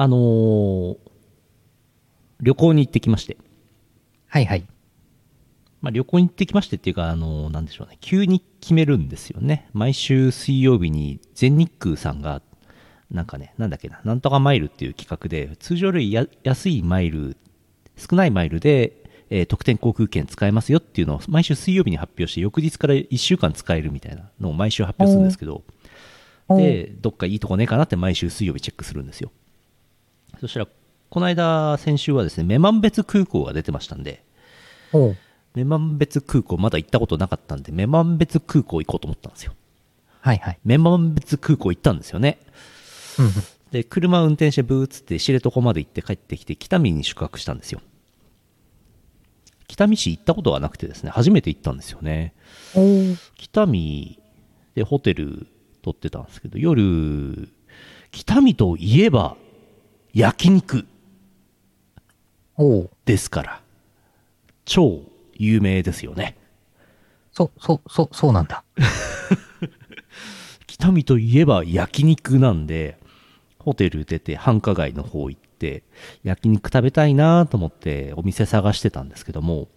あのー旅行に行ってきまして。はいはい。まあ、旅行に行ってきましてっていうか、あのーなんでしょうね。急に決めるんですよね。毎週水曜日に全日空さんが、なんかね、なんだっけな、なんとかマイルっていう企画で、通常よりや安いマイル、少ないマイルで、えー特典航空券使えますよっていうのを毎週水曜日に発表して、翌日から1週間使えるみたいなのを毎週発表するんですけど、で、どっかいいとこねえかなって毎週水曜日チェックするんですよ。そしたら、この間、先週はですね、女満別空港が出てましたんで、女満別空港まだ行ったことなかったんで、女満別空港行こうと思ったんですよ。はいはい。女満別空港行ったんですよね。で、車運転してブーっつって知床まで行って帰ってきて、北見に宿泊したんですよ。北見市行ったことがなくてですね、初めて行ったんですよね。北見でホテル取ってたんですけど、夜、北見といえば焼肉ですから、超有名ですよね。そ、そ、そ、そうなんだ。北見といえば焼肉なんで、ホテル出て繁華街の方行って、焼肉食べたいなと思ってお店探してたんですけども、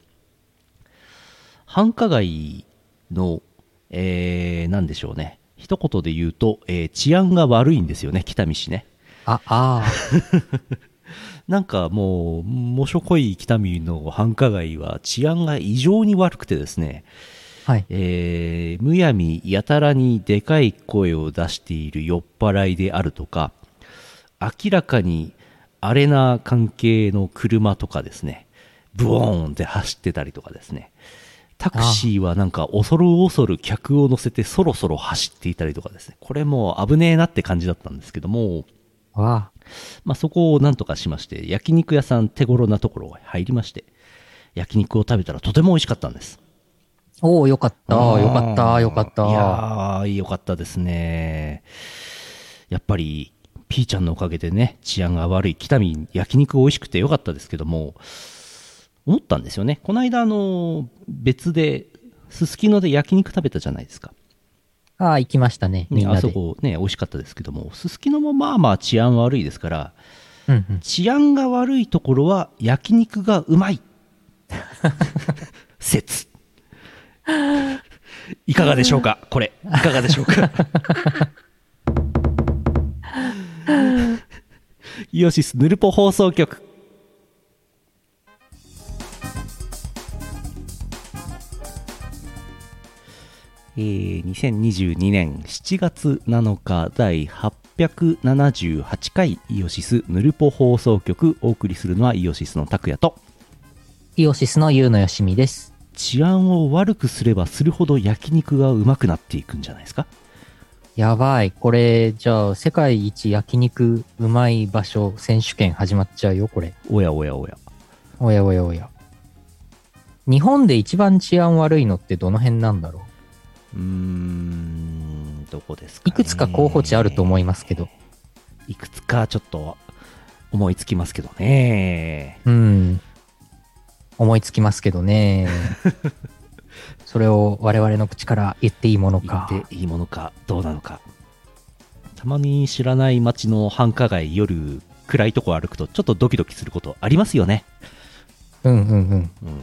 繁華街の、えー、なんでしょうね。一言で言うと、えー治安が悪いんですよね、北見市ね。あ、あなんかもう、もしょこい北見の繁華街は治安が異常に悪くてですね、あ。はい。えーむやみやたらにでかい声を出している酔っ払いであるとか、明らかにアレな関係の車とかですね、ブオーンって走ってたりとかですね、タクシーはなんか恐る恐る客を乗せてそろそろ走っていたりとかですね、これもう危ねえなって感じだったんですけども、わまあ、そこをなんとかしまして、焼肉屋さん手頃なところが入りまして、焼肉を食べたらとても美味しかったんです。あ。おおよかった。よかった。よかった。いやー、よかったですね。やっぱり、ピーちゃんのおかげでね、治安が悪い北見、焼肉美味しくてよかったですけども、思ったんですよね。この間、あの、別で、すすきので焼肉食べたじゃないですか。ああ、行きましたね。あそ。こね、美味しかったですけども、すすきのもまあまあ治安悪いですから、うんうん。治安が悪いところは焼肉がうまい 説いかがでしょうかこれいかがでしょうか イオシスヌルポ放送局えー2022年7月7日第878回イオシスヌルポ放送局お送りするのはイオシスの拓也とイオシスのユウのよしみです。治安を悪くすればするほど焼肉がうまくなっていくんじゃないですか？やばい。これ、じゃあ、世界一焼肉うまい場所選手権始まっちゃうよ、これ。おやおやおやおやおやおや。日本で一番治安悪いのってどの辺なんだろううーんどこですか、ね、いくつか候補地あると思いますけど。いくつかちょっと思いつきますけどねうん。思いつきますけどね。それを我々の口から言っていいものか。言っていいものかどうなのかたまに知らない街の繁華街夜暗いとこ歩くとちょっとドキドキすることありますよねうんうんうん。うん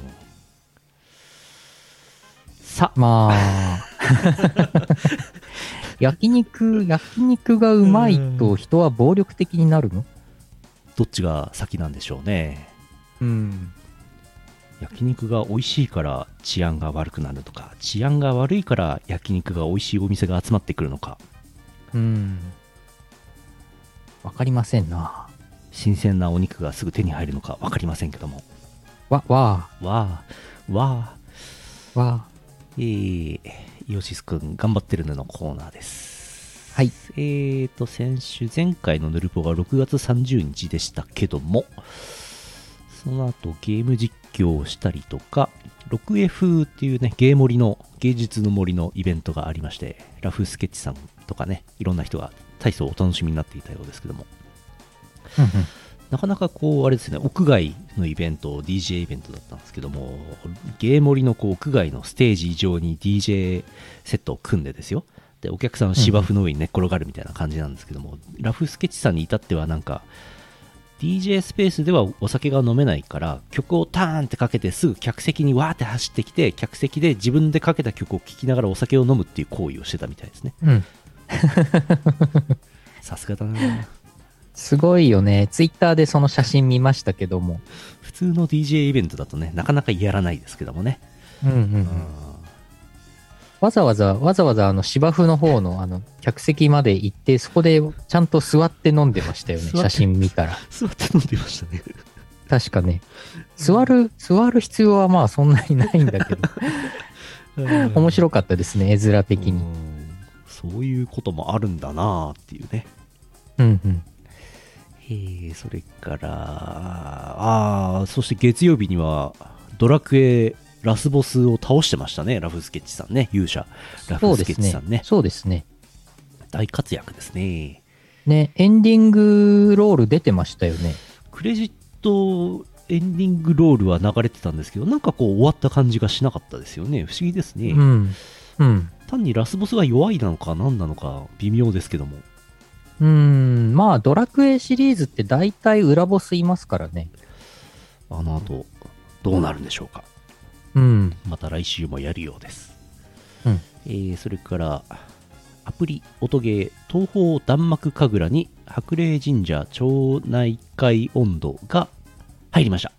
さまあ。焼肉、焼肉がうまいと人は暴力的になるの？どっちが先なんでしょうね。うん。焼肉が美味しいから治安が悪くなるとか治安が悪いから焼肉が美味しいお店が集まってくるのか。うん。わかりませんな。新鮮なお肉がすぐ手に入るのか分かりませんけども。わ、わわあ。わあ。あ、わえ。ー、イオシスくん頑張ってるねのコーナーです。はい。えーと先週前回のヌルポが6月30日でしたけどもその後ゲーム実況をしたりとか 6F っていうねゲー森の芸術の森のイベントがありましてラフスケッチさんとかねいろんな人が大層お楽しみになっていたようですけどもなかなかこう、あれですね、屋外のイベント、DJ イベントだったんですけども、ゲーモリのこう屋外のステージ上に DJ セットを組んでですよ。で、お客さんは芝生の上に寝っ転がるみたいな感じなんですけども、ラフスケッチさんに至ってはなんか、DJ スペースではお酒が飲めないから曲をターンってかけてすぐ客席にわーって走ってきて客席で自分でかけた曲を聴きながらお酒を飲むっていう行為をしてたみたいですねうん。さすがだなすごいよね。ツイッターでその写真見ましたけども。普通の DJ イベントだとねなかなかやらないですけどもね、うんうんうん。わざわざ、わざわざあの芝生の方のあの客席まで行って、そこでちゃんと座って飲んでましたよね。写真見たら。座って飲んでましたね確かね。座る、座る必要はまあそんなにないんだけど。面白かったですね、絵面的に。うんそういうこともあるんだなっていうねうんうん。えー、それからああそして月曜日にはドラクエラスボスを倒してましたねラフスケッチさんね勇者ラフスケそうですねッチさんね。そうですね。大活躍ですねね、エンディングロール出てましたよね。クレジットエンディングロールは流れてたんですけどなんかこう終わった感じがしなかったですよね不思議ですね、うん。うん。単にラスボスが弱いなのか何なのか微妙ですけどもうん。まあ、ドラクエシリーズって大体裏ボスいますからね。あの後どうなるんでしょうかうん。また来週もやるようです、うんえーそれからアプリ音ゲー東方弾幕神楽に白霊神社町内会温度が入りました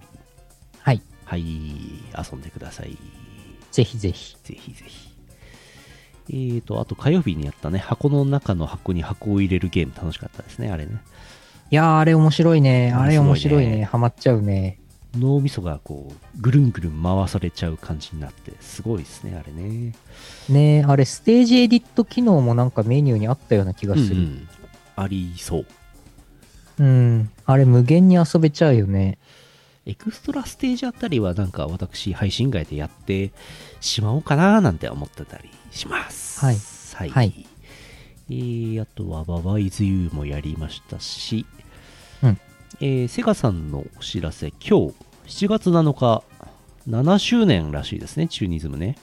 はい。はい遊んでくださいぜひぜひ。ぜひぜひえーとあと火曜日にやったね箱の中の箱に箱を入れるゲーム楽しかったですねあれねいやー、あれ面白いね。あれ面面白いね。ハマっちゃうね。脳みそがこうぐるんぐるん回されちゃう感じになってすごいですねあれねねあれ、ステージエディット機能もなんかメニューにあったような気がする。うんうんありそううん。あれ、無限に遊べちゃうよね。エクストラステージあたりはなんか私配信外でやってしまおうかななんて思ってたりします。はい。はい。はいえー、あとはババイズユーもやりましたし、うんえーセガさんのお知らせ、今日7月7日、7周年らしいですね、チューニズムね。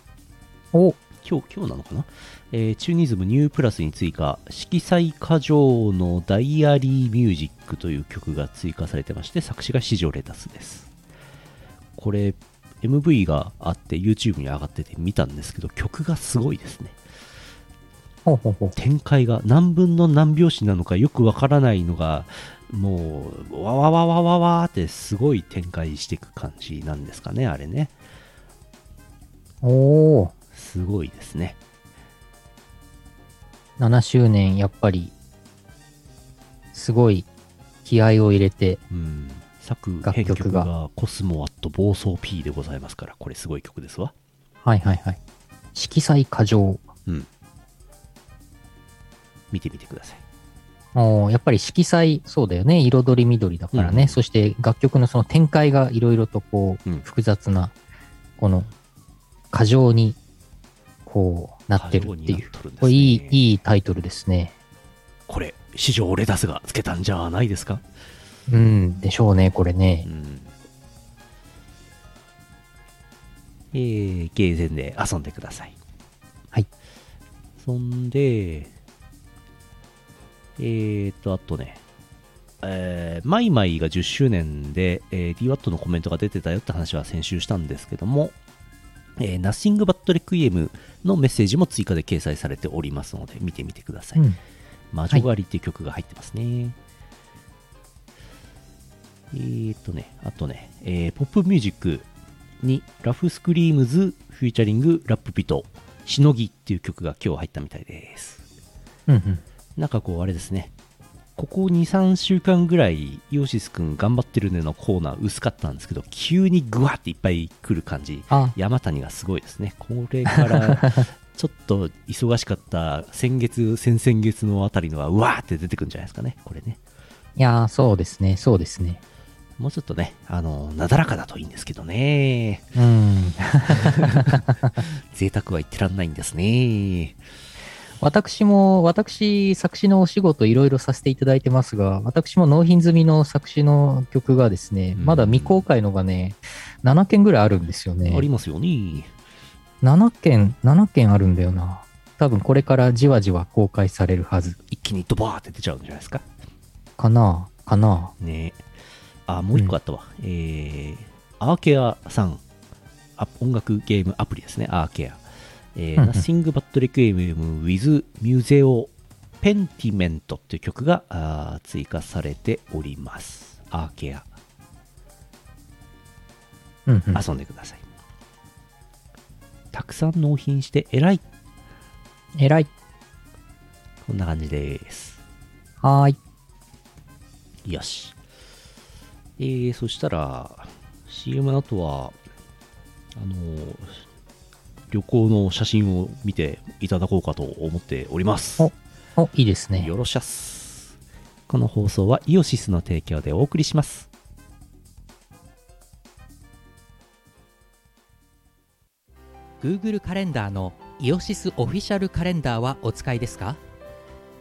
お、今日、今日なのかな、えーチューニズムニュープラスに追加、色彩過剰のダイアリーミュージックという曲が追加されてまして、作詞が四条レタスです。これ、MV があって YouTube に上がってて見たんですけど、曲がすごいですね。展開が何分の何拍子なのかよくわからないのが、もう、わわわわわわーってすごい展開していく感じなんですかね、あれね。おー、すごいですね。7周年、やっぱり、すごい気合を入れて、うん。作楽編曲曲ががコスモアット暴走 P でございますから、これすごい曲ですわ。はいはいはい。色彩過剰。うん。見てみてください。おーやっぱり色彩、そうだよね。彩り緑だからね。うんそして楽曲のその展開がいろいろとこう、うん複雑な、この、過剰に、こう、なってるっていう。ねこれいい、いいタイトルですね。これ、史上レタスがつけたんじゃないですか？うん、でしょうね、これねう。ん。えー、ゲーセンで遊んでください。はい。そんで、えーと、あとね、えーマイマイが10周年で、えー、DWAT のコメントが出てたよって話は先週したんですけども、えー、Nothing But Requiem のメッセージも追加で掲載されておりますので、見てみてください。うん。魔女狩りっていう曲が入ってますね。えーとね、あとね、えーポップミュージックにラフスクリームズフューチャリングラップピト、しのぎっていう曲が今日入ったみたいです。うんうん。なんかこうあれですね、ここ2、3週間ぐらい、ヨシスくん頑張ってるねのコーナー薄かったんですけど、急にグワっていっぱい来る感じ、あ、山谷がすごいですね。これから、ちょっと忙しかった先月、先々月のあたりのは、うわーって出てくるんじゃないですかね。これね。いやー、そうですね、そうですね。もうちょっとね、あの、なだらかだといいんですけどね。うん。贅沢は言ってらんないんですね。私も、私、作詞のお仕事いろいろさせていただいてますが、私も納品済みの作詞の曲がですね、うんまだ未公開のがね、7件ぐらいあるんですよね。ありますよね。7件、7件あるんだよな。多分これからじわじわ公開されるはず。一気にドバーって出ちゃうんじゃないですか。かなかなねあ、もう一個あったわ。えー、アーケアさん、あ音楽ゲームアプリですね、アーケア。えー、うんうん Nothing But Requiem with Museo Pentiment という曲があー追加されております。アーケア。うんうん。遊んでください。たくさん納品して偉い。偉い。こんな感じです。はーい。よし。えー、そしたら、CM の後は、あのー旅行の写真を見ていただこうかと思っております。おお、いいですねよ。ろしゃっす。この放送はイオシスの提供でお送りします。Google カレンダーのイオシスオフィシャルカレンダーはお使いですか？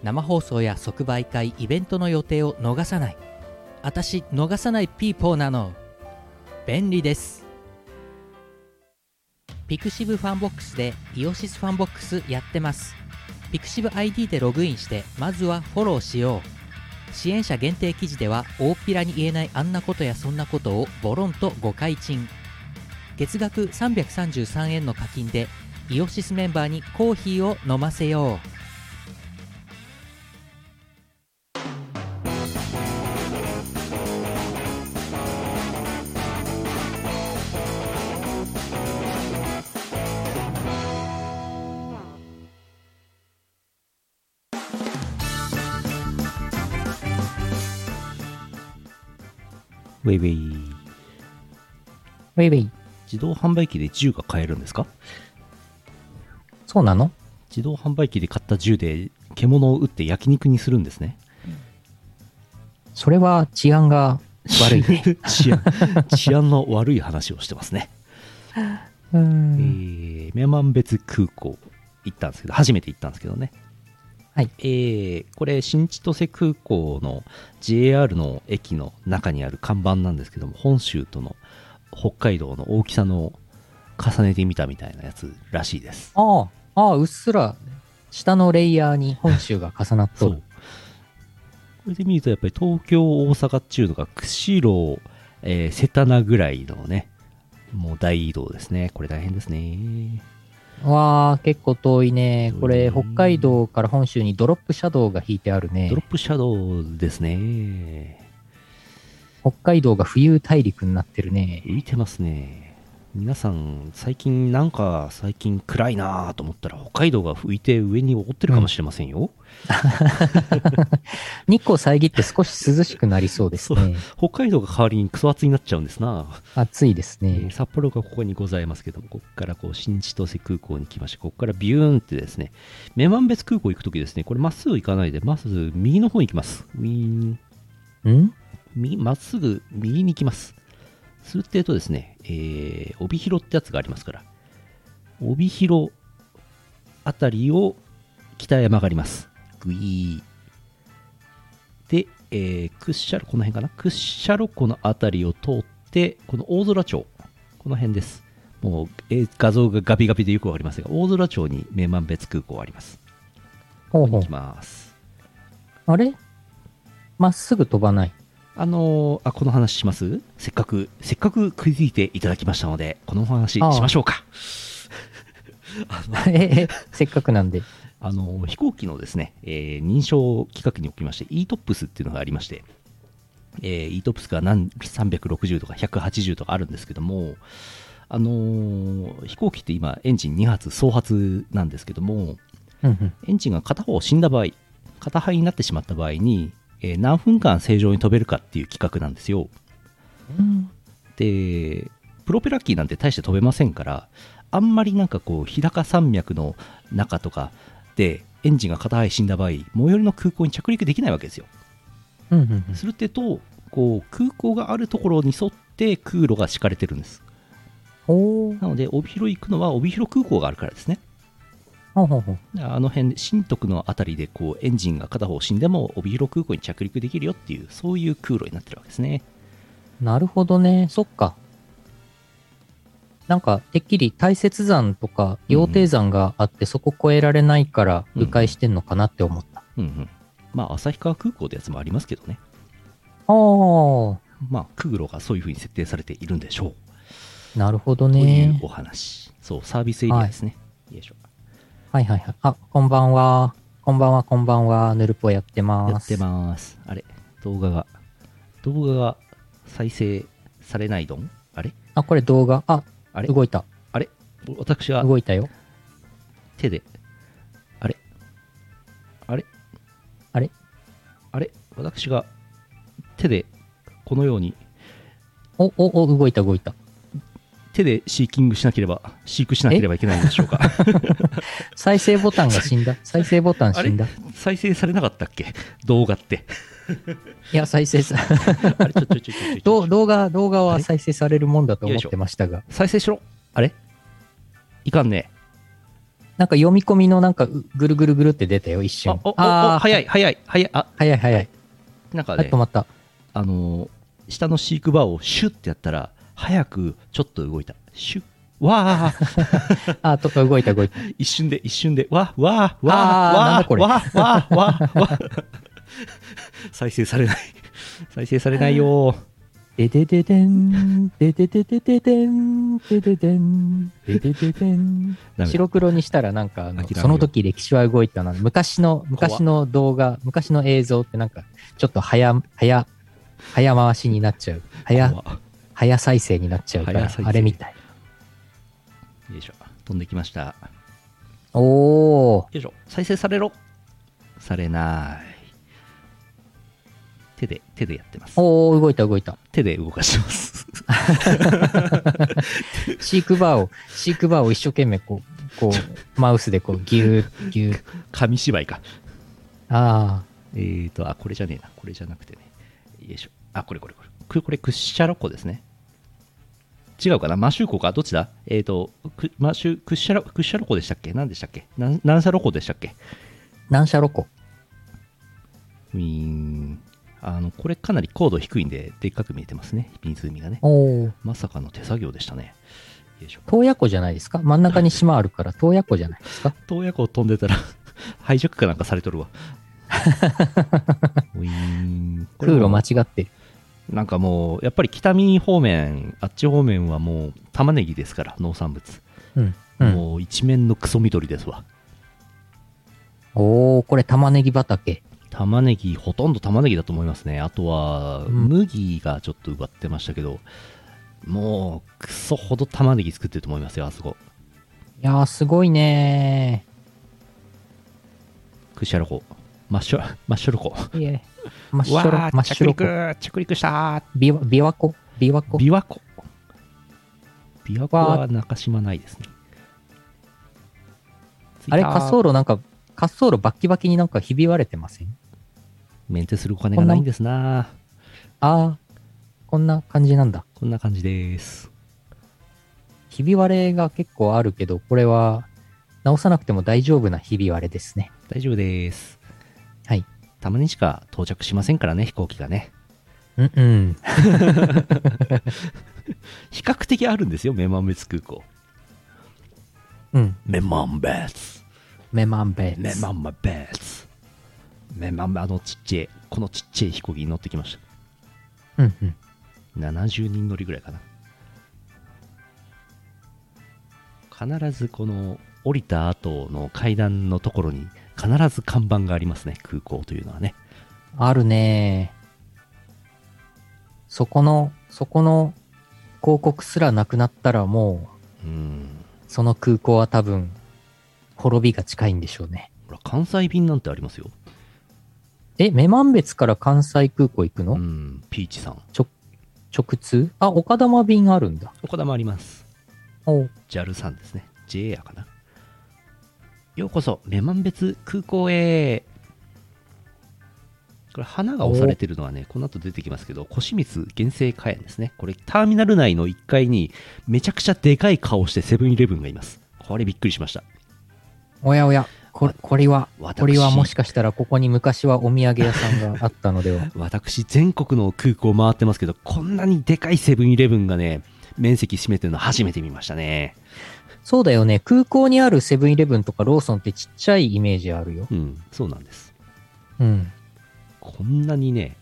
生放送や即売会イベントの予定を逃さない私逃さないピーポーなの。便利です。ピクシブファンボックスでイオシスファンボックスやってます。ピクシブ ID でログインしてまずはフォローしよう。支援者限定記事では大っぴらに言えないあんなことやそんなことをボロンとご開陳月額333円の課金でイオシスメンバーにコーヒーを飲ませよう。ウェイウェイ。ウェイウェイ。自動販売機で銃が買えるんですか？そうなの？自動販売機で買った銃で獣を撃って焼肉にするんですね。それは治安が悪いね。治安治安の悪い話をしてますね。うえん。ー、ミャマン別空港行ったんですけど、初めて行ったんですけどね。はい。えー、これ、新千歳空港の JR の駅の中にある看板なんですけども、本州との北海道の大きさの重ねてみたみたいなやつらしいです。ああ、ああ、うっすら下のレイヤーに本州が重なっとる。これで見ると、やっぱり東京、大阪っていうのが、釧路、えー、世田名ぐらいのね、もう大移動ですね。これ大変ですね。わあ、結構遠いね。これ、北海道から本州にドロップシャドウが引いてあるねドロ。ップシャドウですね。北海道が浮遊大陸になってるね。浮いてますね。皆さん、最近なんか最近暗いなぁと思ったら北海道が浮いて上に覆ってるかもしれませんよ。日光遮って少し涼しくなりそうですね。北海道が代わりにクソ暑になっちゃうんですな。暑いですえーね。札幌がここにございますけども、ここからこう新千歳空港に来まして、ここからビューンってですね、女満別空港行くときですね、これまっすぐ行かないで、まず右の方に行きます。ウィーン、ん？右まっすぐ右に行きます。するってえとですね、えー、帯広ってやつがありますから、帯広あたりを北へ曲がります。グイー。で、えー、屈斜路、この辺かな？屈斜路湖のあたりを通って、この大空町、この辺です。もう、えー画像がガビガビでよくわかりませんが、大空町に名満別空港あります。ほうほう行き。ます。あれ？まっすぐ飛ばない。あのーあ、この話します？せっかく、せっかく食いついていただきましたので、このお話しましょうか。ええ、せっかくなんで。あのー飛行機のですね、えー認証規格におきまして、ETOPS っていうのがありまして、えー、ETOPS が何360とか180とかあるんですけども、あのー飛行機って今、エンジン2発総発なんですけども、うんうん。エンジンが片方死んだ場合、片肺になってしまった場合に、えー何分間正常に飛べるかっていう規格なんですよ。うんで、プロペラ機なんて大して飛べませんから、あんまりなんかこう、日高山脈の中とかで、エンジンが片肺死んだ場合、最寄りの空港に着陸できないわけですよ。うんうんうん。するってと、こう、空港があるところに沿って空路が敷かれてるんです。なので、帯広行くのは帯広空港があるからですね。あの辺で、新徳のあたりで、こう、エンジンが片方死んでも、帯広空港に着陸できるよっていう、そういう空路になってるわけですね。なるほどね。そっか。なんか、てっきり大雪山とか羊蹄山があって、そこ越えられないから、迂回してんのかなって思った。うんうん。まあ、旭川空港ってやつもありますけどね。ああ、まあ、空路がそういう風に設定されているんでしょう。なるほどというね。お話。そう、サービスエリアですね。よいしょ。はいはいはい。あ、こんばんは。こんばんは、こんばんは。ヌルポやってます。やってます。あれ？動画が、動画が再生されないどん？あれ？あ、これ動画？あ、あれ？動いた。あれ？私が動いたよ。手で、あれ？あれ？あれ？あれ？私が手でこのように？お、お、お、動いた動いた。手でシーキングしなければ、飼育しなければいけないんでしょうか。再生ボタンが死んだ。再生ボタン死んだ。い再生されなかったっけ？動画って。や、再生さ、あれちょちょちょちょちょちょ ど動画、動画は再生されるもんだと思ってましたが。再生しろあれ？いかんね。なんか読み込みのなんかうぐるぐるぐるって出たよ、一あ瞬。、あー早い、早い、早い。あ、早い早い。あ、なんかね止、まった。あのー下の飼育バーをシュッてやったら、早くちょっと動いた。シュッ。わー あ、と、動いた動いた。一瞬で、一瞬で、わ、わ、わ、わだこ、れわ、わ、わ、わ。再生されない。再生されないよ。ででででん、ででででででん、でででん、ででででん。白黒にしたらなんかその時歴史は動いたな昔の昔の動画昔の映像ってなんかちょっと早早早回しになっちゃう早早再生になっちゃうからあれみたいよいしょ。飛んできました。おおよいしょ。再生されろ。されない。手で、手でやってます。おお動いた動いた手で動かしてます。飼育バーを飼育バーを一生懸命こうこうマウスでこうギューギュー紙芝居か。あえーと、あ、これじゃねえな。これじゃなくてね。よいしょ。あ、これこれこれ。これ、これクッシャロコですね。違うかな？マシューコか？どっちだ？えーと、クマシュクッシャロ、クッシャロコでしたっけ？何でしたっけ？なん何シャロコでしたっけ？あ何社ロコウィーン。あの、これかなり高度低いんで、でっかく見えてますね。湖がね。おおまさかの手作業でしたね。よいしょ。洞爺湖じゃないですか？真ん中に島あるから洞爺湖じゃないですか？洞爺湖飛んでたらハイジャックかなんかされとるわ。ウィーン。空路も間違ってるなんかもう、やっぱり北見方面、あっち方面はもう玉ねぎですから、農産物。うんうんもう一面のクソ緑ですわ。おおこれ玉ねぎ畑玉ねぎ、ほとんど玉ねぎだと思いますね。あとは、うん麦がちょっと奪ってましたけど、もう、クソほど玉ねぎ作ってると思いますよ、あそこ。いやーすごいねクシャロコ。マッシュ、マッシュロコ。ーいえ。真っ白真っ白着陸、着陸した。琵琶湖？琵琶湖？琵琶湖。琵琶湖は中島ないですね。あれ滑走路なんか滑走路バッキバキになんかひび割れてません？メンテするお金がないんですな。ああこんな感じなんだ。こんな感じです。ひび割れが結構あるけどこれは直さなくても大丈夫なひび割れですね。大丈夫です。はいたまにしか到着しませんからね、飛行機がね。うんうん 比較的あるんですよ、メマンベツ空港。うんメマンベツ。メマンベメマンベツ。メマンベ、あのちっちゃい、このちっちゃい飛行機に乗ってきましうんうんた。70人乗りぐらいかな。必ずこの降りた後の階段のところに必ず看板がありますね、空港というのはね。あるねそこのそこの広告すらなくなったらもううん。その空港は多分滅びが近いんでしょうねほら、関西便なんてありますよ。え女満別から関西空港行くの、うん、ピーチさん。直通？あ岡玉便あるんだ岡田もあります。お JAL さんですね。JA かな。ようこそ、女満別空港へ。これ、花が押されてるのはね、この後出てきますけど、越光原生花園ですね。これ、ターミナル内の1階に、めちゃくちゃでかい顔してセブンイレブンがいます。これびっくりしました。おやおやここれは私これはもしかしたらここに昔はお土産屋さんがあったのでは 私、全国の空港回ってますけど、こんなにでかいセブンイレブンがね、面積占めてるの初めて見ましたね。そうだよね。空港にあるセブンイレブンとかローソンってちっちゃいイメージあるよ。うん、そうなんです。うん。こんなにね、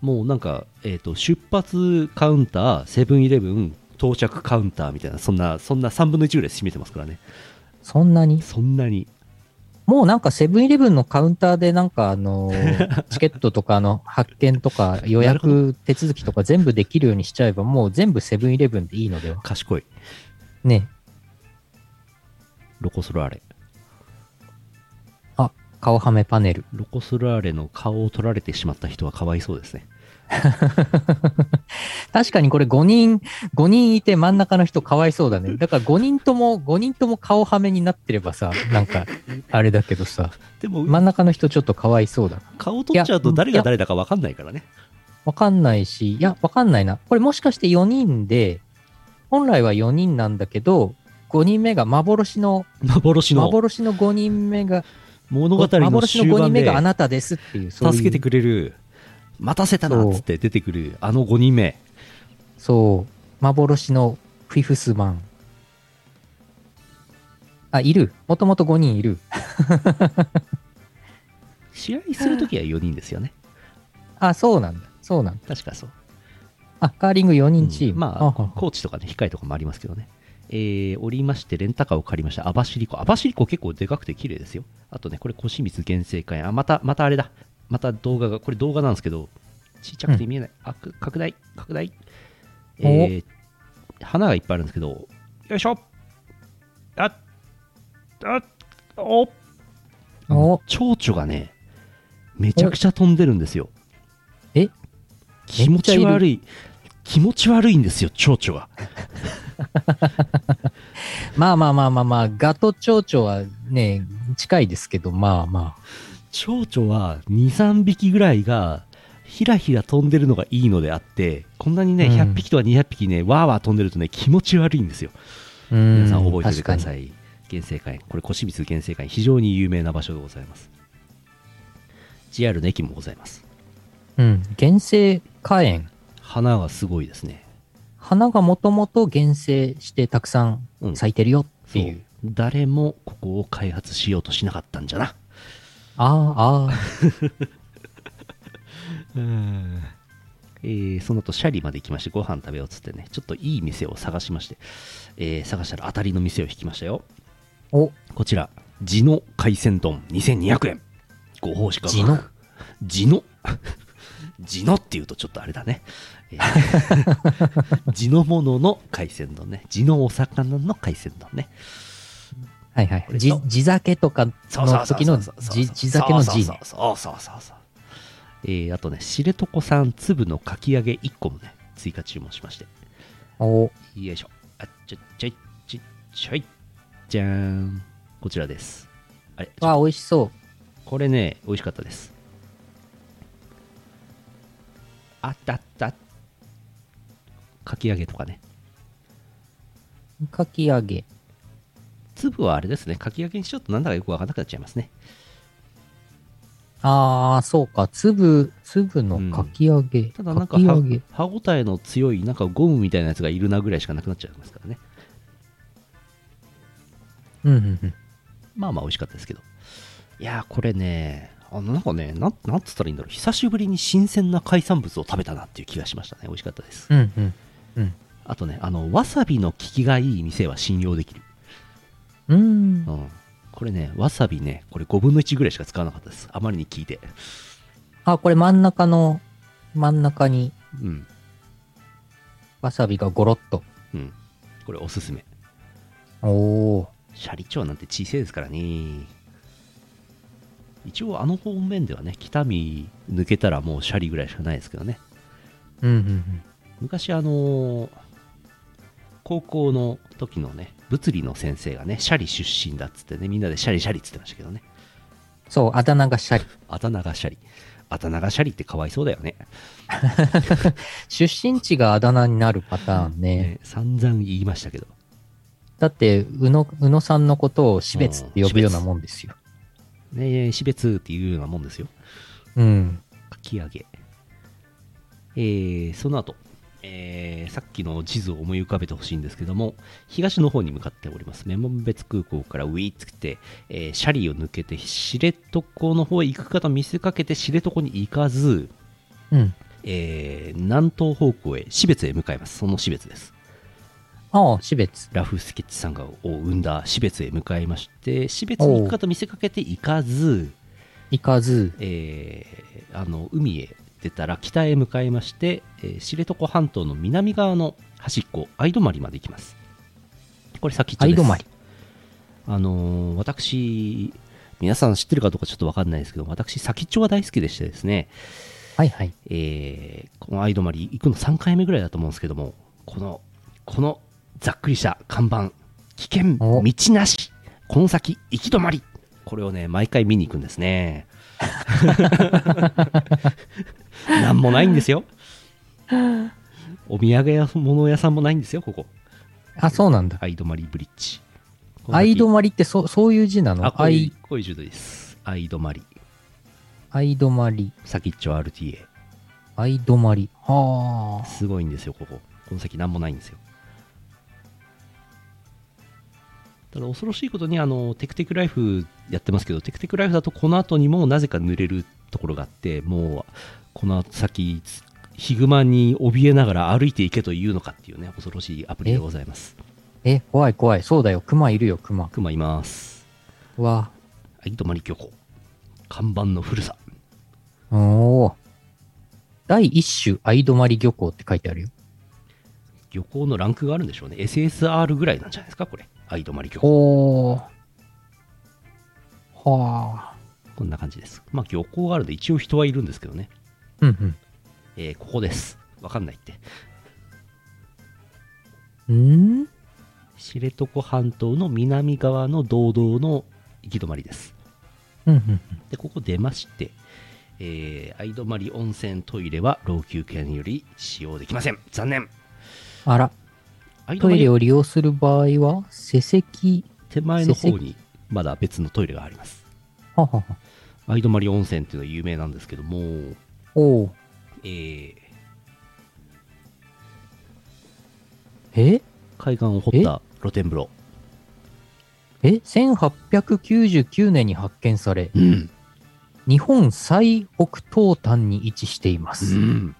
もうなんか、えー、と出発カウンターセブンイレブン到着カウンターみたいなそんなそんな3分の1ぐらい占めてますからね。そんなに？そんなに。もうなんかセブンイレブンのカウンターでなんかあのー チケットとかの発券とか予約手続きとか全部できるようにしちゃえばもう全部セブンイレブンでいいのでは。賢い。ね。ロコ・ソラーレあ、顔はめパネル。ロコ・ソラーレの顔を取られてしまった人はかわいそうですね 確かにこれ5人、5人いて真ん中の人かわいそうだね。だから5人とも、5人とも顔はめになってればさ、なんか、あれだけどさ、でも、真ん中の人ちょっとかわいそうだな。顔取っちゃうと誰が誰だか分かんないからねわかんないし、いや、わかんないな。これもしかして4人で、本来は4人なんだけど、5人目が幻の、幻の幻の5人目が、物語の幻の5人目があなたですっていう、そういう助けてくれる待たせたなっつって出てくるあの5人目そう、幻のフィフスマン。あ、いる。もともと5人いる。試合するときは4人ですよねあ、そうなんだ。そうなんだ。確かそうあ、カーリング4人チーム。うんまあコーチとかね控えとかもありますけどねえー、降りましてレンタカーを借りました。網走湖。網走湖結構でかくて綺麗ですよ。あとねこれ小清水原生館。あまたまたあれだ。また動画がこれ動画なんですけどちっちゃくて見えない、あく拡大。拡大。えー、花がいっぱいあるんですけど。よいしょ。ああお。お。蝶々がねめちゃくちゃ飛んでるんですよ。え？気持ち悪い気持ち悪いんですよ蝶々は まあまあまあまあまあ、ガト蝶々はね、近いですけど、まあまあ。蝶々は23匹ぐらいがひらひら飛んでるのがいいのであってこんなにねうん100匹とか200匹ね、わーわー飛んでるとね気持ち悪いんですよ皆皆さん覚えておいてください原生館これ小清水原生館非常に有名な場所でございます JR の駅もございますうん。原生花園。花がすごいですね。花がもともと原生してたくさんうん。咲いてるよってそう。いう。誰もここを開発しようとしなかったんじゃな。ああ、ああ。えーその後シャリまで行きましてご飯食べようっつってねちょっといい店を探しまして、えー探したら当たりの店を引きましたよ。お、こちら地の海鮮丼2200円ご奉仕価格地の地の地のっていうとちょっとあれだね、えー地のものの海鮮丼ね。地のお魚の海鮮丼ね。はいはい。こ。れじ地酒とかの時の地地酒の地ね。そうそうそうそう。えーあとね知床産粒のかき揚げ1個もね追加注文しまして。お、よいしょ。あっちょっちょいちっちょい。じゃーん。こちらです。あれわあ、美味しそこれね美味しかったです。あったあったかき揚げとかねう。かき揚げ。粒はあれですねかき揚げにしちょっとなんだかよくわかんなくなっちゃいますねああ、そうか。粒、粒のかき揚げ。ただなんか歯かき揚げ。歯ごたえの強いなんかゴムみたいなやつがいるなぐらいしかなくなっちゃいますからねうんうんうん。まあまあ美味しかったですけどいやーこれねあのなんかねなんなんつったらいいんだろう久しぶりに新鮮な海産物を食べたなっていう気がしましたね美味しかったですうんうん。うん。あとねあのわさびの効きがいい店は信用できるうーんう。んこれねわさびねこれ5分の1ぐらいしか使わなかったですあまりに効いてあ、これ真ん中の、真ん中にうんわさびがゴロッと。うんこれおすすめおお。シャリ町なんて小さいですからね一応あの方面ではね北見抜けたらもうシャリぐらいしかないですけどねうんうんうん。昔あのー高校の時のね物理の先生がねシャリ出身だっつってねみんなでシャリシャリっつってましたけどねそう、あだ名がシャリ。あだ名がシャリあだ名がシャリってかわいそうだよね 出身地があだ名になるパターンね。ね散々言いましたけどだって、宇野、宇野さんのことを死別って呼ぶようなもんですよ。ね死別っていうようなもんですようん。かき揚げえーその後、えーさっきの地図を思い浮かべてほしいんですけども東の方に向かっておりますメモン別空港からウィーッつって、えーシャリを抜けて知床の方へ行くかと見せかけて知床に行かず、うん。えー南東方向へ標津へ向かいますその標津ですああ、標津。ラフスケッチさんがを生んだ標津へ向かいまして標津に行くかと見せかけて行かず、行かず。えーあの海へ出たら北へ向かいまして、えー知床半島の南側の端っこ相泊まで行きますこれ先っちょです相泊あのー私皆さん知ってるかどうかちょっと分かんないですけど私先っちょが大好きでしてですねはいはい。えーこの相泊まり行くの3回目ぐらいだと思うんですけどもこのこのざっくりした看板危険道なしこの先行き止まりこれをね毎回見に行くんですね なんもないんですよお土産屋物屋さんもないんですよここあ、そうなんだ。相泊まりブリッジ相泊まりってそ、そういう字なの？あこういう相、こういう字です相泊まり相泊まり。先っちょ RTA 相泊まり。はあ。すごいんですよ、ここ。この先なんもないんですよ。ただ恐ろしいことに、あの、テクテクライフやってますけど、テクテクライフだとこの後にもなぜか濡れるところがあって、もう、この先、ヒグマに怯えながら歩いていけというのかっていうね、恐ろしいアプリでございます。え、怖い怖い。そうだよ。熊いるよ、熊。クマいます。うわ。相泊漁港。看板の古さ。おお。第一種相泊漁港って書いてあるよ。漁港のランクがあるんでしょうね。SSR ぐらいなんじゃないですか、これ。相泊漁港。おお。はあ。こんな感じです。まあ、漁港があるんで、一応人はいるんですけどね。うんうん。えーここです。わかんないって。ん？知床半島の南側の道道の行き止まりです。うんうん。で、ここ出まして、えー、相泊温泉トイレは老朽犬より使用できません。残念。あら、トイレを利用する場合は、施石、手前の方にまだ別のトイレがあります。ははは。相泊温泉っていうのは有名なんですけども、おお。えーえ？海岸を掘った露天風呂。え ?1899 年に発見され、うん。日本最北東端に位置していまうす。ん。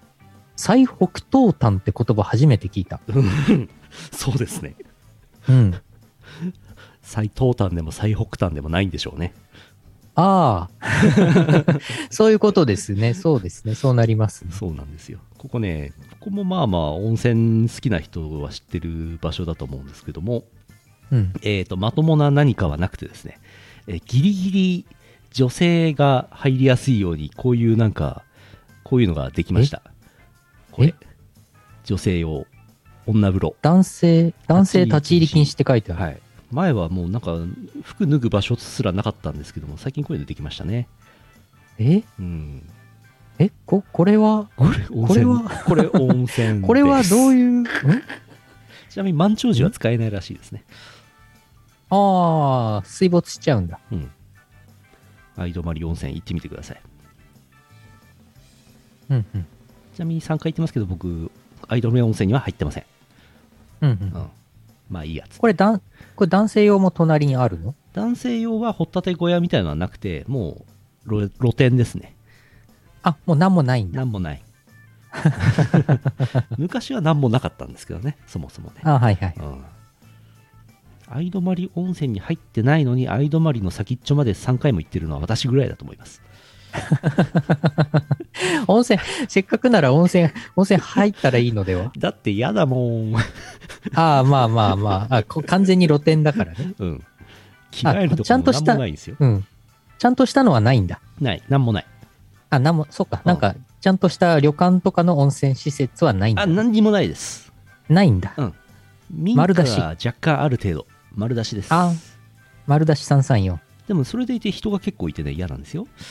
最北東端って言葉初めて聞いた。そうですね。うん。最東端でも最北端でもないんでしょうね。ああ。そういうことですね。そうですね。そうなりますね。そうなんですよ。ここね、ここもまあまあ温泉好きな人は知ってる場所だと思うんですけども、うん。えー、とまともな何かはなくてですね、えーギリギリ女性が入りやすいようにこういうなんかこういうのができましたこれ女性用女風呂男性、男性立ち入り禁止って書いてある。はい前はもうなんか服脱ぐ場所すらなかったんですけども最近こういうのできましたね。え？うん。え？こ、これは、これこれは？これ温泉 これはどういう、ん？ちなみに満潮時は使えないらしいですね。ああ、水没しちゃうんだ。うん。相泊温泉行ってみてください。うんうん。ちなみに3回行ってますけど僕相泊温泉には入ってません。うんう。うんんまあいいやつ。これ、だん、これ男性用も隣にあるの？男性用は掘ったて小屋みたいなのはなくてもう露露天ですね。あ、もう何もないんだ。なんもない。昔は何もなかったんですけどねそもそもね。あはいはい。うん。相泊温泉に入ってないのに相泊の先っちょまで3回も行ってるのは私ぐらいだと思います 温泉、せっかくなら温泉、温泉入ったらいいのでは？だって嫌だもん。ああ、まあまあまあ。あこ、完全に露天だからね。うん。着替えるとちゃこも何んとしたもないんですよ。うん。ちゃんとしたのはないんだ。ない。何もない。あ、なんも、そっか。なんか、ちゃんとした旅館とかの温泉施設はないんだ。あ。何にもないです。ないんだ。民家丸出し。は若干ある程度。丸出しです。あ丸出し334。でもそれでいて人が結構いてね嫌なんですよ。あ、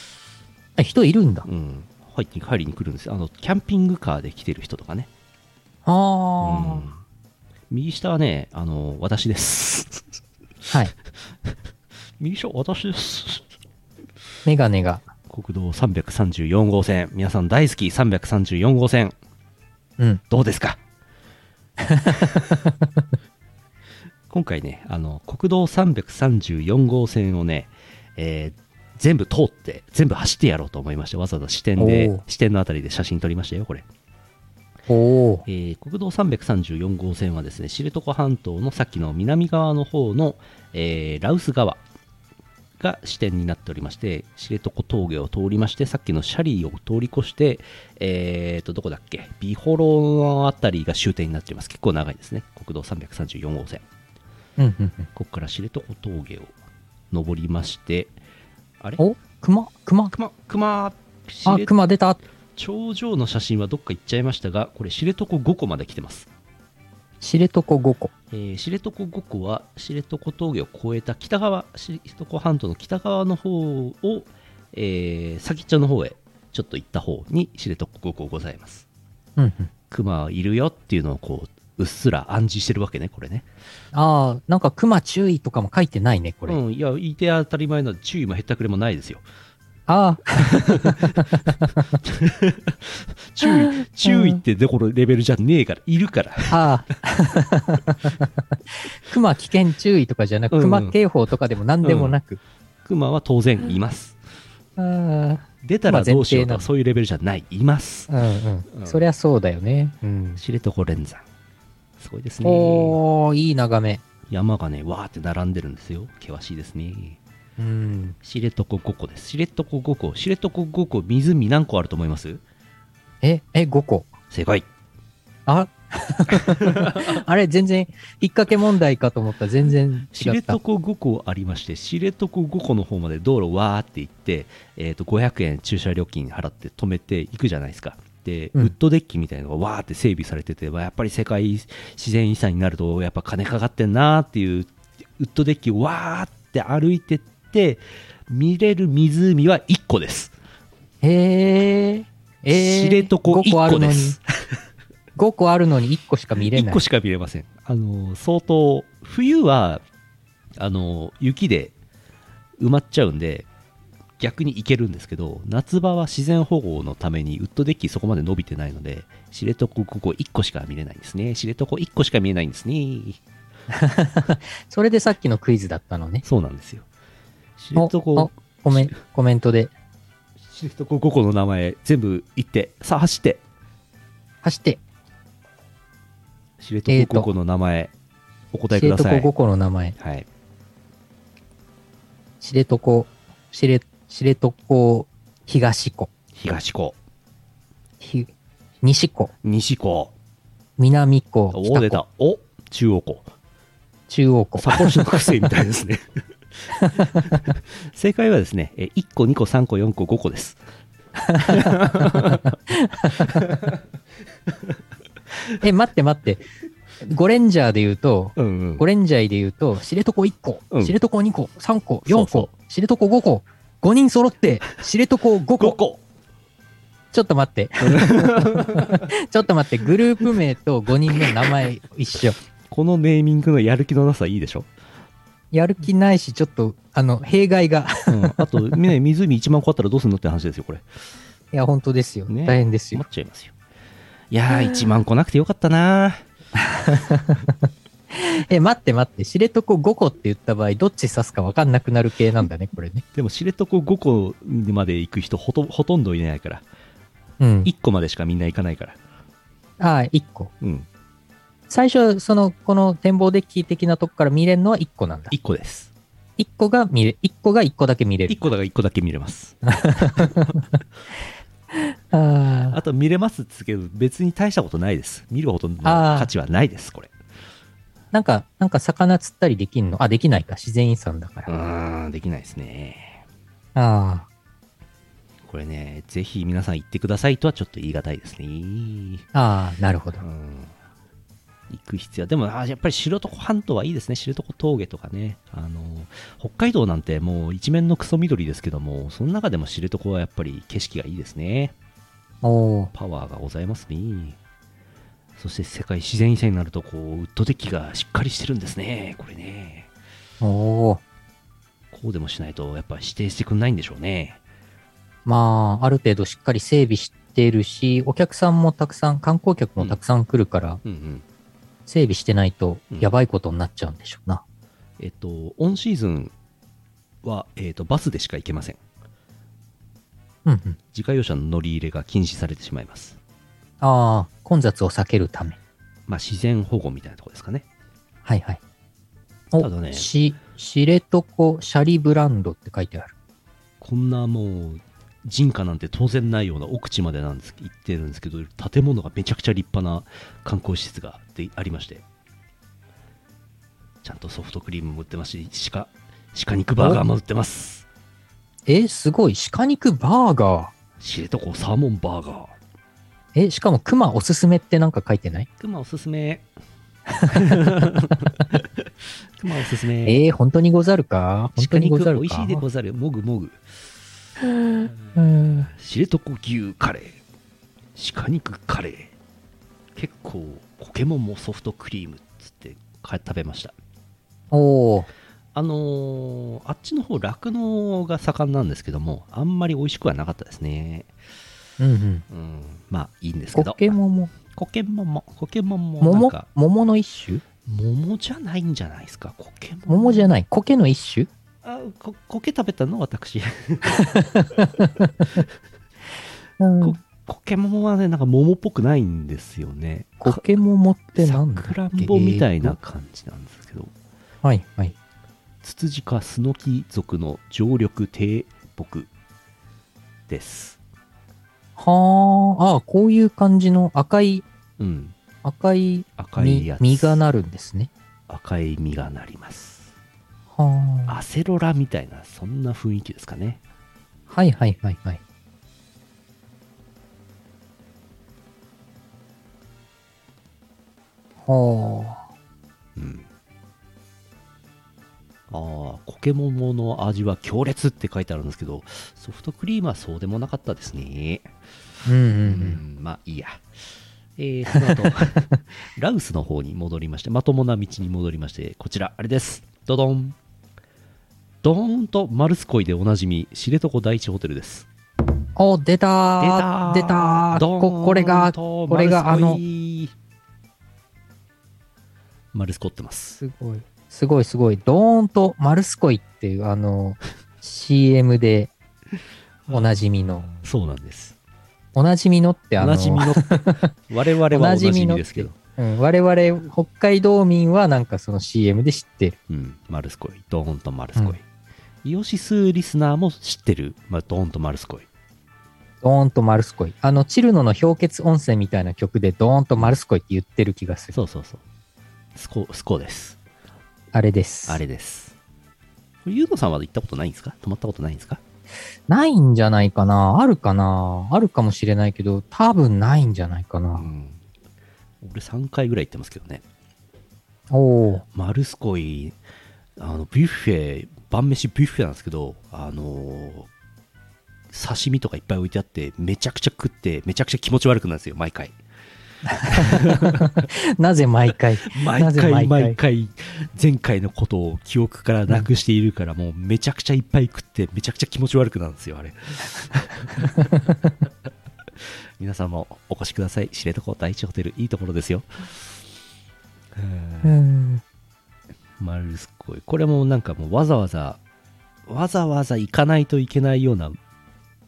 人いるんだ。うん。入って入りに来るんですよ。あのキャンピングカーで来てる人とかね。ああ、うん。右下はねあの私です。はい。右下私です。メガネが。国道334号線。皆さん大好き。334号線。うん。どうですか？今回ねあの国道334号線をね、えー全部通って全部走ってやろうと思いましてわざわざ支点で支点のあたりで写真撮りましたよこれ。おおえー国道334号線はですね知床半島のさっきの南側の方の、えーラウス川が支点になっておりまして知床峠を通りましてさっきのシャリーを通り越してえー、とどこだっけ？美幌のあたりが終点になっています。結構長いですね。国道334号線。うんうんうん。ここから知床峠を登りましてあれ？お？熊？熊？熊熊。あ、熊出た。頂上の写真はどっか行っちゃいましたがこれ知床5個まで来てます。知床5個。えー知床5個は知床峠を越えた北側知床半島の北側の方を、えー先っちょの方へちょっと行った方に知床5個ございます。うんうん。熊はいるよっていうのをこううっすら暗示してるわけねこれねああ、なんか熊注意とかも書いてないね、これ。うんいや言いて当たり前の注意もへったくれもないですよあ注意注意ってどこのレベルじゃねえからいるからあ、ああ。熊危険注意とかじゃなく、うん熊警報とかでも何でもなく。熊は当然いますあ出たらどうしようとかそういうレベルじゃないいますあ、うんううんん。そりゃそうだよね。うん。知床連山すごいですね。おー、いい眺め。山がねわーって並んでるんですよ。険しいですね。うん。知床5個です。知床5個知床5個湖何個あると思います？え、え、5個。正解。あ？あれ、全然、引っ掛け問題かと思った。ら全然知床違った。5個ありまして知床5個の方まで道路わーって行って、えー、と500円駐車料金払って止めて行くじゃないですかウッドデッキみたいなのがわーって整備されてて、まあやっぱり世界自然遺産になるとやっぱ金かかってんなーっていうウッドデッキをわーって歩いてって見れる湖は1個ですへえ。えー、知床5個あ1個るのに。です5個あるのに1個しか見れ1ない個。しか見れませんあの相当冬はあの雪で埋まっちゃうんで逆に行けるんですけど夏場は自然保護のためにウッドデッキそこまで伸びてないので知床ここ1個しか見れないんですね。知床1個しか見えないんですね。それでさっきのクイズだったのね。そうなんですよ。知お床おコメンコメントで、知床5個の名前全部言ってさあ走って。走って、知床5個の名前、お答えく知床ださい。5個の名前。はい。知床、知れ知床東湖、東湖。ひ西湖、西湖。南湖、お出た。お中央湖。中央湖。札幌市の学生みたいですね。正解はですねえ1個2個3個4個5個です。え、待って待って。ゴレンジャーで言うと、うんうん。ゴレンジャーで言うと、知床1個、うん。知床2個、3個、4そうそ個、知床5個、5人揃って、知床5個。5個ちょっと待って。ちょっと待って、グループ名と5人の名前一緒。このネーミングのやる気のなさいいでしょ、やる気ないし、ちょっと、あの、弊害が。うん、あと、ね、湖1万個あったらどうすんのって話ですよこれいや、本当ですよ。ね大変ですよ困っ。ちゃいますよいやー1万個なくてよかったな え、待って待って、知床5個って言った場合、どっち指すか分かんなくなる系なんだね、これね。でも知床5個まで行く人ほとほとんどいないからうん。1個までしかみんな行かないからああ、1個。うん最初、その、この展望デッキ的なとこから見れるのは1個なんだ。1個です1個が見れ、1個が1個だけ見れる1。個だから1個だけ見れます ああと見れますっつうけど別に大したことないです見るほどの価値はないですこれなんか、なんか魚釣ったりできんの？あ、できないか。自然遺産だかうら。ーんできないですね。あこれねぜひ皆さん行ってくださいとはちょっと言い難いですね。あ、ああ、なるほど。う。ん。行く必要。でもあやっぱり知床半島はいいですね。知床峠とかね。あの北海道なんてもう一面のクソ緑ですけどもその中でも知床はやっぱり景色がいいですね。おー。パワーがございますねそして世界自然遺産になるとこうウッドデッキがしっかりしてるんですね。これね。おー。こうでもしないとやっぱ指定してくんないんでしょうね。まあ、ある程度しっかり整備してるし、お客さんもたくさん、観光客もたくさん来るから、うん。うん整備してないとうんやばいことになっちゃうんでしょうな。えっとオンシーズンは、えっとバスでしか行けません。うんうん。自家用車の乗り入れが禁止されてしまいます。ああ、混雑を避けるため。まあ、自然保護みたいなところですかね。はいはい。おただねし、知床シャリブランドって書いてある。こんなもう、人家なんて当然ないような奥地までなんです行ってるんですけど、建物がめちゃくちゃ立派な観光施設がでありまして、ちゃんとソフトクリームも売ってますし、鹿、鹿肉バーガーも売ってます。え、すごい。鹿肉バーガー。知床サーモンバーガー。え、しかも熊おすすめってなんか書いてない？熊おすすめ。熊おすすめ。えー、本当にござるか？本当にござるか？美味しいでござる。もぐもぐ。うん知床牛カレー。鹿肉カレー。結構、ポケモンもソフトクリームっつってか食べました。おー。あのーあっちの方、酪農が盛んなんですけども、あんまり美味しくはなかったですね。うんうん。うん。まあ、いいんですけポど。ケモンも、コケモンも、コケモンも、なん桃か、桃の一種？桃じゃないんじゃないですか、コケモン。桃じゃない。苔の一種？あこコケ食べたの？私。うんこコケモンはね、なんか桃っぽくないんですよね。苔桃ってなんだっけ？さくらんぼみたいな感じなんですけど、はいはい。ツツジ科スノキ属の常緑低木です。はあ、ああ、こういう感じの赤い、うん。赤い実赤いやつ。実がなるんですね。赤い実がなります。はあ。アセロラみたいな、そんな雰囲気ですかね。はいはいはいはい。はあ。うん。ああ、コケモモの味は強烈って書いてあるんですけど、ソフトクリームはそうでもなかったですね。うんうんまあいいや。えー、その後、ラウスの方に戻りまして、まともな道に戻りまして、こちら、あれです。ドドン。ドーンとマルスコイでおなじみ、知床第一ホテルです。お、出たー出たここれが、とこれがあのマルスコイマルスコってます。すごい。すごいすごい。ドーンとマルスコイっていう、あの、CM でおなじみの。そうなんです。おなじみのってあの、おなじみの、我々はおなじみですけど、うん、我々、北海道民はなんかその CM で知ってる。うん、マルスコイ、ドーンとマルスコイ。イオシスリスナーも知ってる、まあ、ドーンとマルスコイ。ドーンとマルスコイ。あの、チルノの氷結温泉みたいな曲でドーンとマルスコイって言ってる気がする。そうそうそう。スコ、スコです。あれです。あれです。これユーノさんは行ったことないんですか？泊まったことないんですか？ないんじゃないかなあるかな？あるかもしれないけど、多分ないんじゃないかな。うん。俺3回ぐらい行ってますけどね。おおマルスコイ、あの、ビュッフェ、晩飯ビュッフェなんですけど、あのー刺身とかいっぱい置いてあって、めちゃくちゃ食って、めちゃくちゃ気持ち悪くなるんですよ、毎回。なぜ毎回？毎回毎毎回前回のことを記憶からなくしているから、もうめちゃくちゃいっぱい食ってめちゃくちゃ気持ち悪くなるんですよあれ皆さんもお越しください知床第一ホテルいいところですようん。マルスコイこれもなんかもうわざわざわざわざ行かないといけないような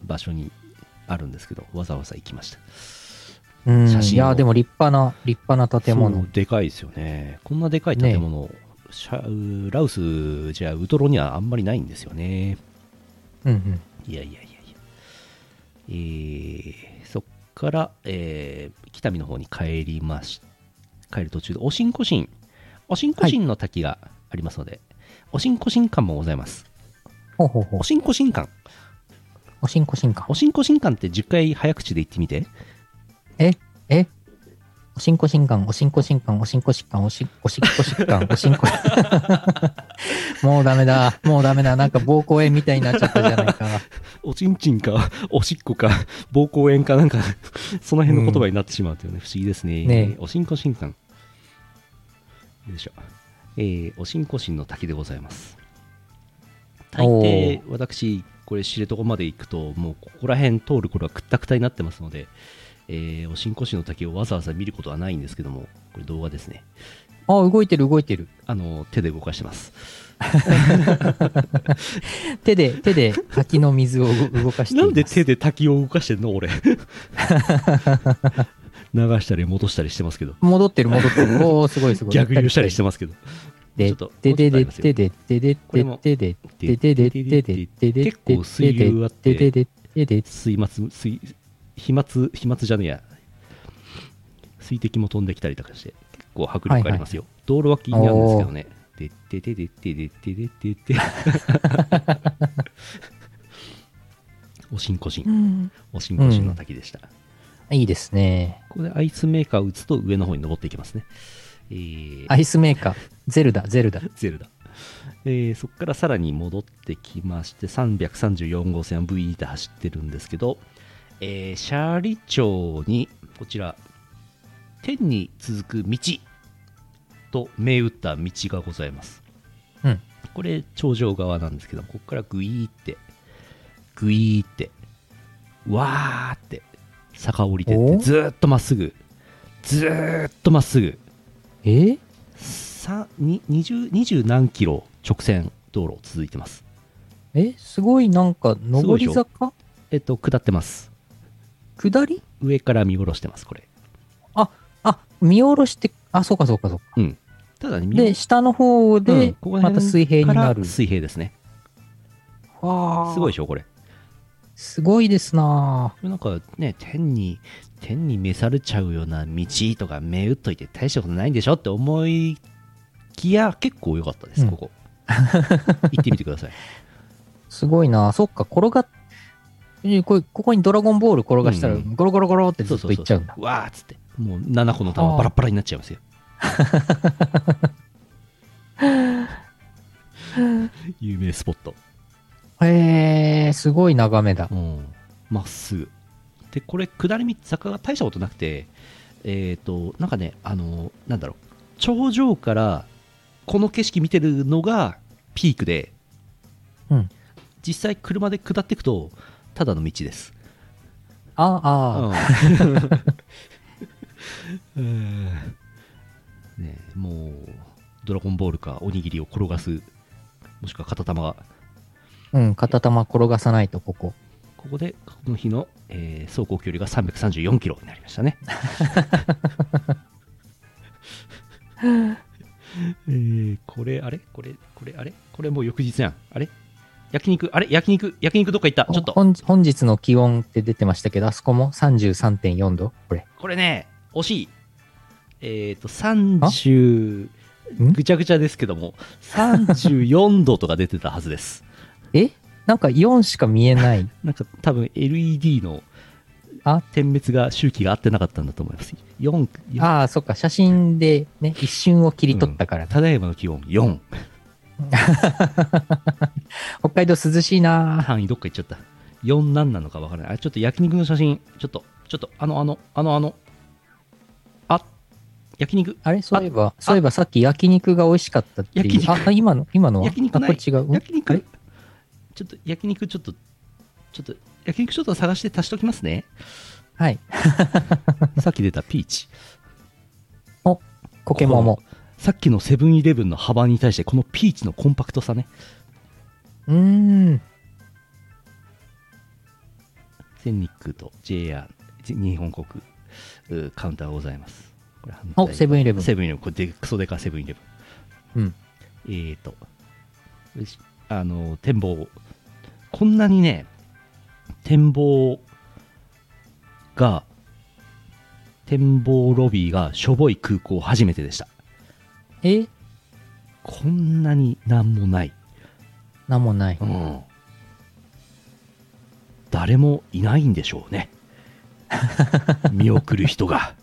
場所にあるんですけどわざわざ行きましたうん、写真を。いや、でも立派な、立派な建物。でかいですよね。こんなでかい建物、シャラウスじゃウトロにはあんまりないんですよね。うんうん。いやいやいやいや。えー、そっから、えー北見の方に帰りまし帰る途中でおしんこしん。おしんこしんの滝がありますので、おしんこ新館もございます。ほうほうほう。お。しんこ新館。おしんこしんか。おしんこ新館って10回早口で言ってみてええおしんこしんかん、おしんこしんかん、おしんこしっかん、おしおしっこしっかん、おしんこ。もうダメだ。もうダメだ。なんか膀胱炎みたいになっちゃったじゃないか。よおちんちんかおしっこか膀胱炎かなんかその辺の言葉になってしまうというね、不思議ですねねえおしんこ新館よいしょえー、おしんこ新の滝でございます大抵私これ知床まで行くともうここら辺通る頃はくったくたになってますので、えーおしんこしの滝をわざわざ見ることはないんですけども、これ動画ですね。あ、動いてる動いてる。あの、手で動かしてます。手で、手で滝の水を動動かして。なんで手で滝を動かしてんの俺。流したり戻したりしてますけど。戻ってる戻ってる。おー、すごいすごい。逆流したりしてますけど。でちょっと、でででもうちょっとありますよでででででででででででででで結構水流あってでででで水末、水、飛沫飛沫じゃねえや。水滴も飛んできたりとかして結構迫力ありますよ、道路脇にあるんですけどね。でってでってでってでってで。って おしんこしん、おしんこしんの滝でした、いいですね。ここでアイスメーカー打つと上の方に登っていきますね、えー、アイスメーカー。ゼルダゼルダ。ゼルダ。えー、そこからさらに戻ってきまして334号線 V イー走ってるんですけど、えーシャーリ町に、こちら、天に続く道と銘打った道がございます。うん。これ、頂上側なんですけど、ここからグイーって、グイーって、わーって、坂降りてって、おずーっとまっすぐ、ずーっとまっすぐ、え？さに 20, 20何キロ直線道路続いてます。え？すごいなんか、上り坂？えっと、下ってます。下り？上から見下ろしてます、これ。あ、あ、見下ろして、あ、そうかそうかそうか。うん。ただね、見で、下の方うんで、ここらまた水平になる。水平ですね。わーすごいでしょ、これ。すごいですななんかね、天に、天に召されちゃうような道とか銘打っといて大したことないんでしょって思いきや、結構良かったです、うんここ。行ってみてください。すごいなそっか、転がっ、えこれここにドラゴンボール転がしたら、うんゴロゴロゴロってずっといっちゃうんだ。わーっつって。もう7個の玉バラッバラになっちゃいますよ。有名スポット。へえ、すごい眺めだう。ん。まっすぐ。で、これ、下り道、坂が大したことなくて、えっ、と、なんかね、あの、なんだろう、頂上からこの景色見てるのがピークで、うん実際車で下っていくと、ただの道です。あ、あ、うん ねえもう、ドラゴンボールかおにぎりを転がす、もしくは片玉が、うん、片玉転がさないと、ここ。ここで、この日の、えー走行距離が334キロになりましたね。えーこれ、あれ？これ、これ、あれ？これもう翌日やん。あれ？焼肉、あれ？焼肉、焼肉どっか行った？ちょっと。本本日の気温って出てましたけど、あそこも33.4度？これ。これね、惜しい。えっ、と、30、んぐちゃぐちゃですけども、34度とか出てたはずです。え？なんか4しか見えない。なんか多分 LED のあ？点滅が周期が合ってなかったんだと思います。4、4ああ、そっか、写真でね、一瞬を切り取ったからだ。ただいまの気温4。北海道涼しいな範囲どっか行っちゃった。4何なのかわからない。あ、ちょっと焼肉の写真、ちょっと、ちょっと、あの、あの、あの、あの、あ、焼肉、あれ？そういえば、そういえばさっき焼肉が美味しかったっていう。焼肉？あ、あ今の、今のは？焼肉ない？あ、これ違う？ん？焼肉？ちょっと、焼肉ちょっと、ちょっと、焼肉ちょっと探して足しときますね。はい。さっき出たピーチ。コケモモ。さっきのセブンイレブンの幅に対して、このピーチのコンパクトさね。うーん。全日空と JR、日本国うカウンターがございます。これ反対お、セブンイレブン。セブンイレブン、これでクソデカセブンイレブン。うん。えーと、あの、展望。こんなにね、展望が、展望ロビーがしょぼい空港初めてでした。え？こんなになんもない。なんもない。うん。誰もいないんでしょうね。見送る人が。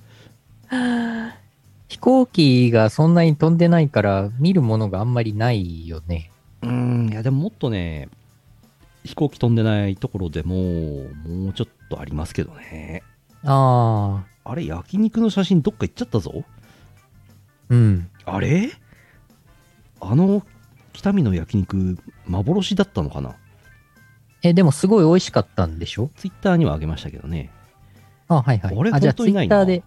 飛行機がそんなに飛んでないから、見るものがあんまりないよね。うーん、いやでももっとね、飛行機飛んでないところでも、もうちょっとありますけどね。ああ、あれ、焼肉の写真どっか行っちゃったぞ。うん。あれ？あの北見の焼肉、幻だったのかな？え、でもすごい美味しかったんでしょ？ツイッターにはあげましたけどね。あ、はいはい。あれ本当にないなッターで、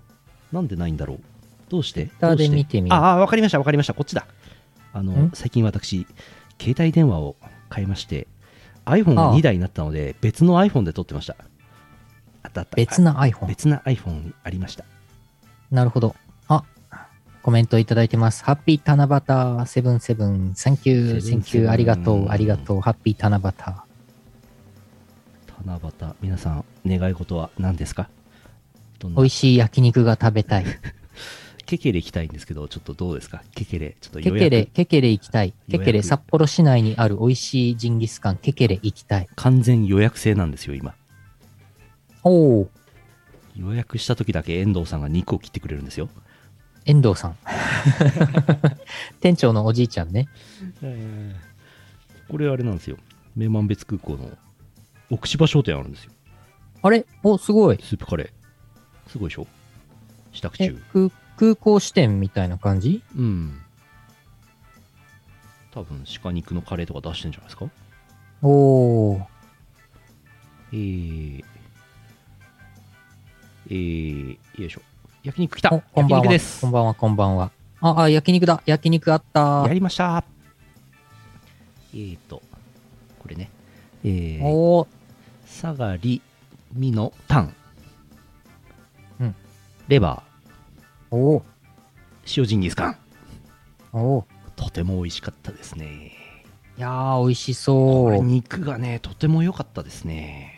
なんでないんだろう？どうして？Twitter でどうして？見てみるああ、わかりました、わかりました。こっちだ。あのん、最近私、携帯電話を買いまして、iPhone がああ2台になったので、別の iPhone で撮ってました。あったあった。別なあ iPhone？別な iPhone ありました。なるほど。あ、コメントいただいてます。ハッピー七夕 seven seven。thank you、thank you、ありがとう、ありがとう。ハッピー七夕。七夕、皆さん、願い事は何ですか？美味しい焼肉が食べたい。ケケレ行きたいんですけど、ちょっとどうですか？ケケレ、ちょっとケケレ、ケケレ行きたい。ケケレ、札幌市内にある美味しいジンギスカン、ケケレ行きたい。完全予約制なんですよ、今。おー、予約した時だけ遠藤さんが肉を切ってくれるんですよ。遠藤さん。店長のおじいちゃんね。これあれなんですよ。名満別空港の奥芝商店あるんですよ。あれ？お、すごい。スープカレー。すごいでしょ？支度え中。、空空港支店みたいな感じ？うん。多分鹿肉のカレーとか出してんじゃないですか？おー。えー、えー、よいしょ。焼肉来たおこんばんは。こんばんは、こんばんは。あ、あ、焼肉だ。焼肉あったや。りましたえーと、これね。えー、おー。サガリ、ミノ、タン。うん。レバおー。ー、塩ジンギスカン。おー。とても美味しかったですね。いやー、美味しこれそう。肉がね、とても良かったですね。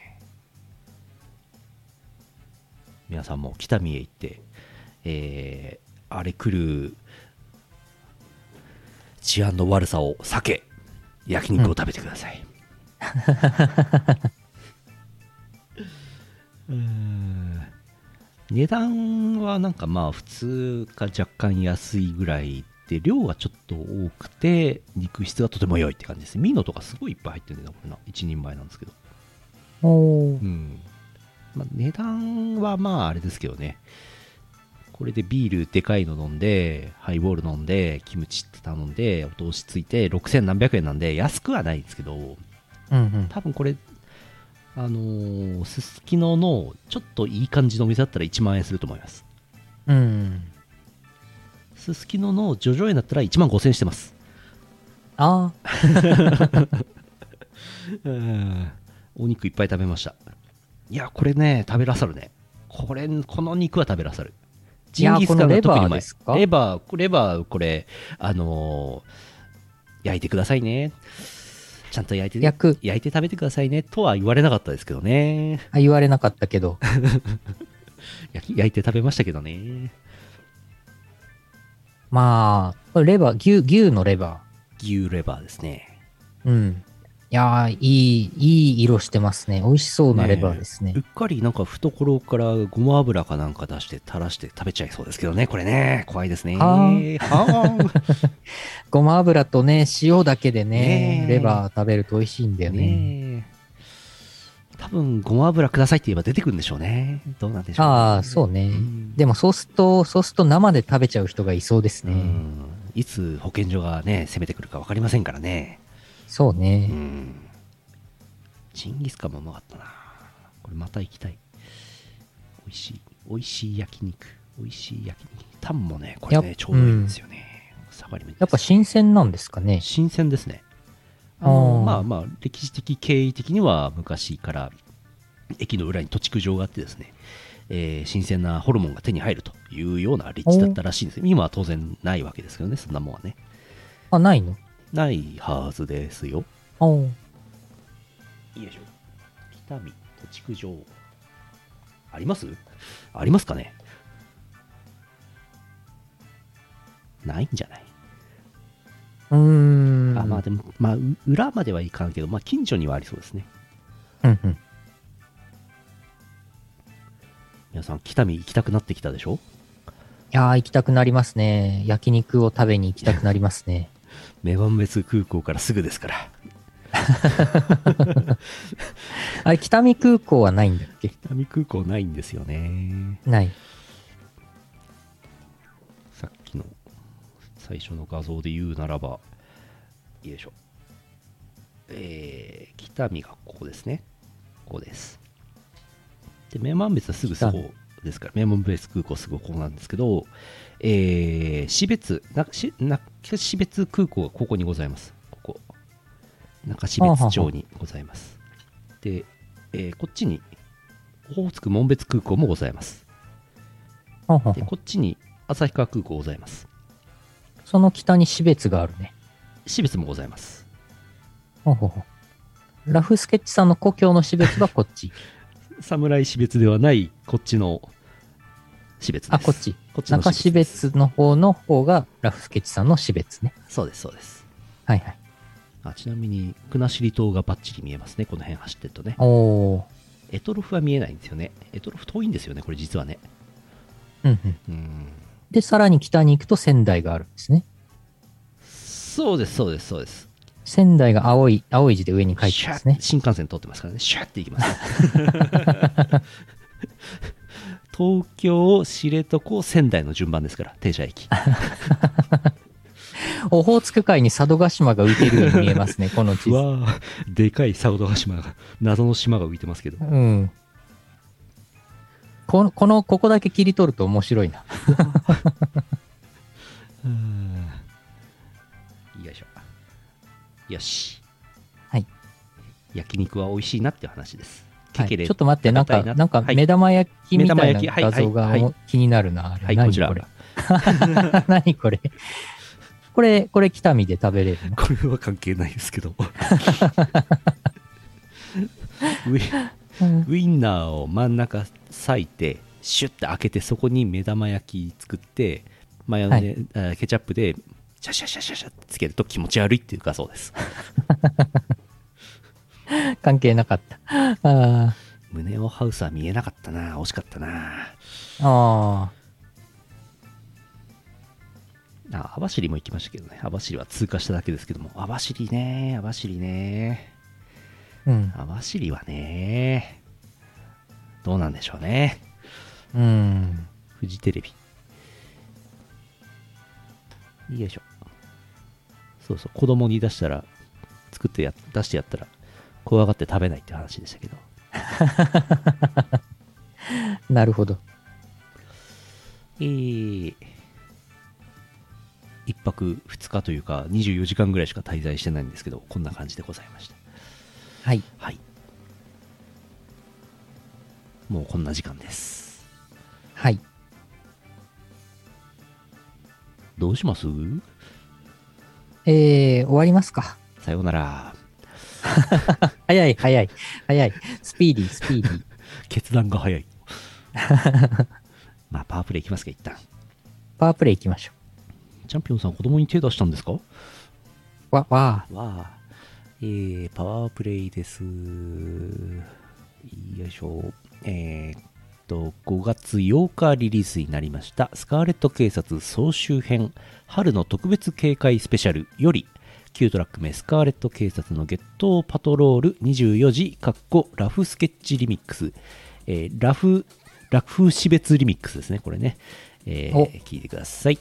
皆さんも北見へ行って、えー、あれ来る治安の悪さを避け、焼肉を食べてください。うーん。値段はなんかまあ普通か若干安いぐらいで量がちょっと多くて肉質がとても良いって感じです。ミノとかすごいいっぱい入ってるんだこれな。1人前なんですけど。おー。うん、まあ、値段はまああれですけどね。これでビールでかいの飲んでハイボール飲んでキムチって頼んでお通しついて6000何百円なんで安くはないんですけどうんうん。多分これあのーすすきののちょっといい感じのお店だったら1万円すると思います。うん。すすきののジョジョ園だったら1万5000円してます。あ うん。お肉いっぱい食べましたいやこれね食べらさるね。これこの肉は食べらさる。ジンギスカンが特にうこのレバーまか？レバーレバーこれあのー焼いてくださいね。ちゃんと焼いて焼く。焼いて食べてくださいね。とは言われなかったですけどね。あ、言われなかったけど。焼き焼いて食べましたけどね。まあ、レバー、牛、牛のレバ牛レバーですね。ー。うん。いやー、いい、いい色してますね。美味しそうなレバーですね。うっかりなんか懐からごま油かなんか出して垂らして食べちゃいそうですけどねこれね。怖いですね。ごま油とね、塩だけでねね、え。レバー食べると美味しいんだよね。ねえ。多分ごま油くださいって言えば出てくるんでしょうね。どうなんでしょう、ああ、そうね。ん。でもそうすると、そうすると生で食べちゃう人がいそうですね。うん。いつ保健所がね攻めてくるか分かりませんからねそうね。うん。ジンギスカンもうまかったな。これまた行きたい。美味しい。美味しい焼肉。美味しい焼肉。タンもねこれねちょうどいいんですよね、下がり目ですやっぱ新鮮なんですかね。新鮮ですね。あのまあまあ歴史的経緯的には昔から駅の裏に土地区場があってですね、えー新鮮なホルモンが手に入るというような立地だったらしいんです。よ今は当然ないわけですけどねそんなもんはね。あ、ないの？ないはずですよおうよいしょ北見土地区場あります？ありますかね？ないんじゃない？うーん。あまあでも、まあ、う裏まではいかんけど、まあ、近所にはありそうですね。うんうん。皆さん、北見行きたくなってきたでしょ？いやー、行きたくなりますね。焼肉を食べに行きたくなりますね。女満別空港からすぐですから。あれ、北見空港はないんだっけ？北見空港ないんですよね。ない。さっきの最初の画像で言うならば、よいしょ。えー、北見がここですね。ここです。で、メマンベスはすぐそこですから、メマンベス空港すぐここなんですけど、えー、標津、なし中標津空港がここにございます。ここ。中標津町にございます。で、えーこっちに、オホーツク紋別空港もございます。で、こっちに旭川空港ございます。その北に標津があるね。標津もございます。ラフスケッチさんの故郷の標津はこっち。侍標津ではない、こっちの標津です。あ、こっち。こっちの中標津の方の方がラフスケッチさんの標津ね。そうです、そうです。はいはい。あちなみに、国後島がバッチリ見えますね、この辺走ってるとね。おー。エトロフは見えないんですよね。エトロフ遠いんですよね、これ実はね。うんうん。うん。で、さらに北に行くと仙台があるんですね。そうです、そうです、そうです。仙台が青い、青い字で上に書いてますねッ。新幹線通ってますからね、シャッて行きます。東京、知床、仙台の順番ですから、停車駅。オホーツク海に佐渡島が浮いてるように見えますね、この地図。うわーでかい佐渡島が、謎の島が浮いてますけど。うん。この、この、ここだけ切り取ると面白いな。よいしょ。よし。はい。焼肉は美味しいなっていう話です。はい、ケケレちょっと待って、なんか、なんかはい目玉焼きみたいな画像がはいはい気になるな。はい、何こちら。これ。何これ？これ、これ北見で食べれるの？これは関係ないですけど。ウィンナーを真ん中裂いて、シュッて開けて、そこに目玉焼き作って、マヨネ、あケチャップで、シャシャシャシャシャってつけると気持ち悪いっていう画像です。関係なかった。あ胸をハウスは見えなかったな。惜しかったな。ーああ、網走も行きましたけどね。網走は通過しただけですけども。網走ね、網走ね。ー。うん。網走はね、どうなんでしょうね。うん。フジテレビ。よいしょ。そうそう、子供に出したら、作ってや、出してやったら、怖がって食べないって話でしたけど。なるほど。えー、一泊二日というか、24時間ぐらいしか滞在してないんですけど、こんな感じでございました。はい。はい。もうこんな時間です。はい。どうします？えー、終わりますか。さようなら。早い、早い、早い。スピーディー、スピーディー。決断が早い。まあ、パワープレイいきますか、一旦。パワープレイ行きましょチャンピオンさん、子供に手出したんですか？う。わ、わわあ、えー、パワープレイです。よいしょ。えーっと、5月8日リリースになりました、スカーレット警察総集編春の特別警戒スペシャルより、9トラック目スカーレット警察のゲットパトロール24時、かっこラフスケッチリミックス、えーラフ、ラフ死別リミックスですね、これね。えーお聞いてください。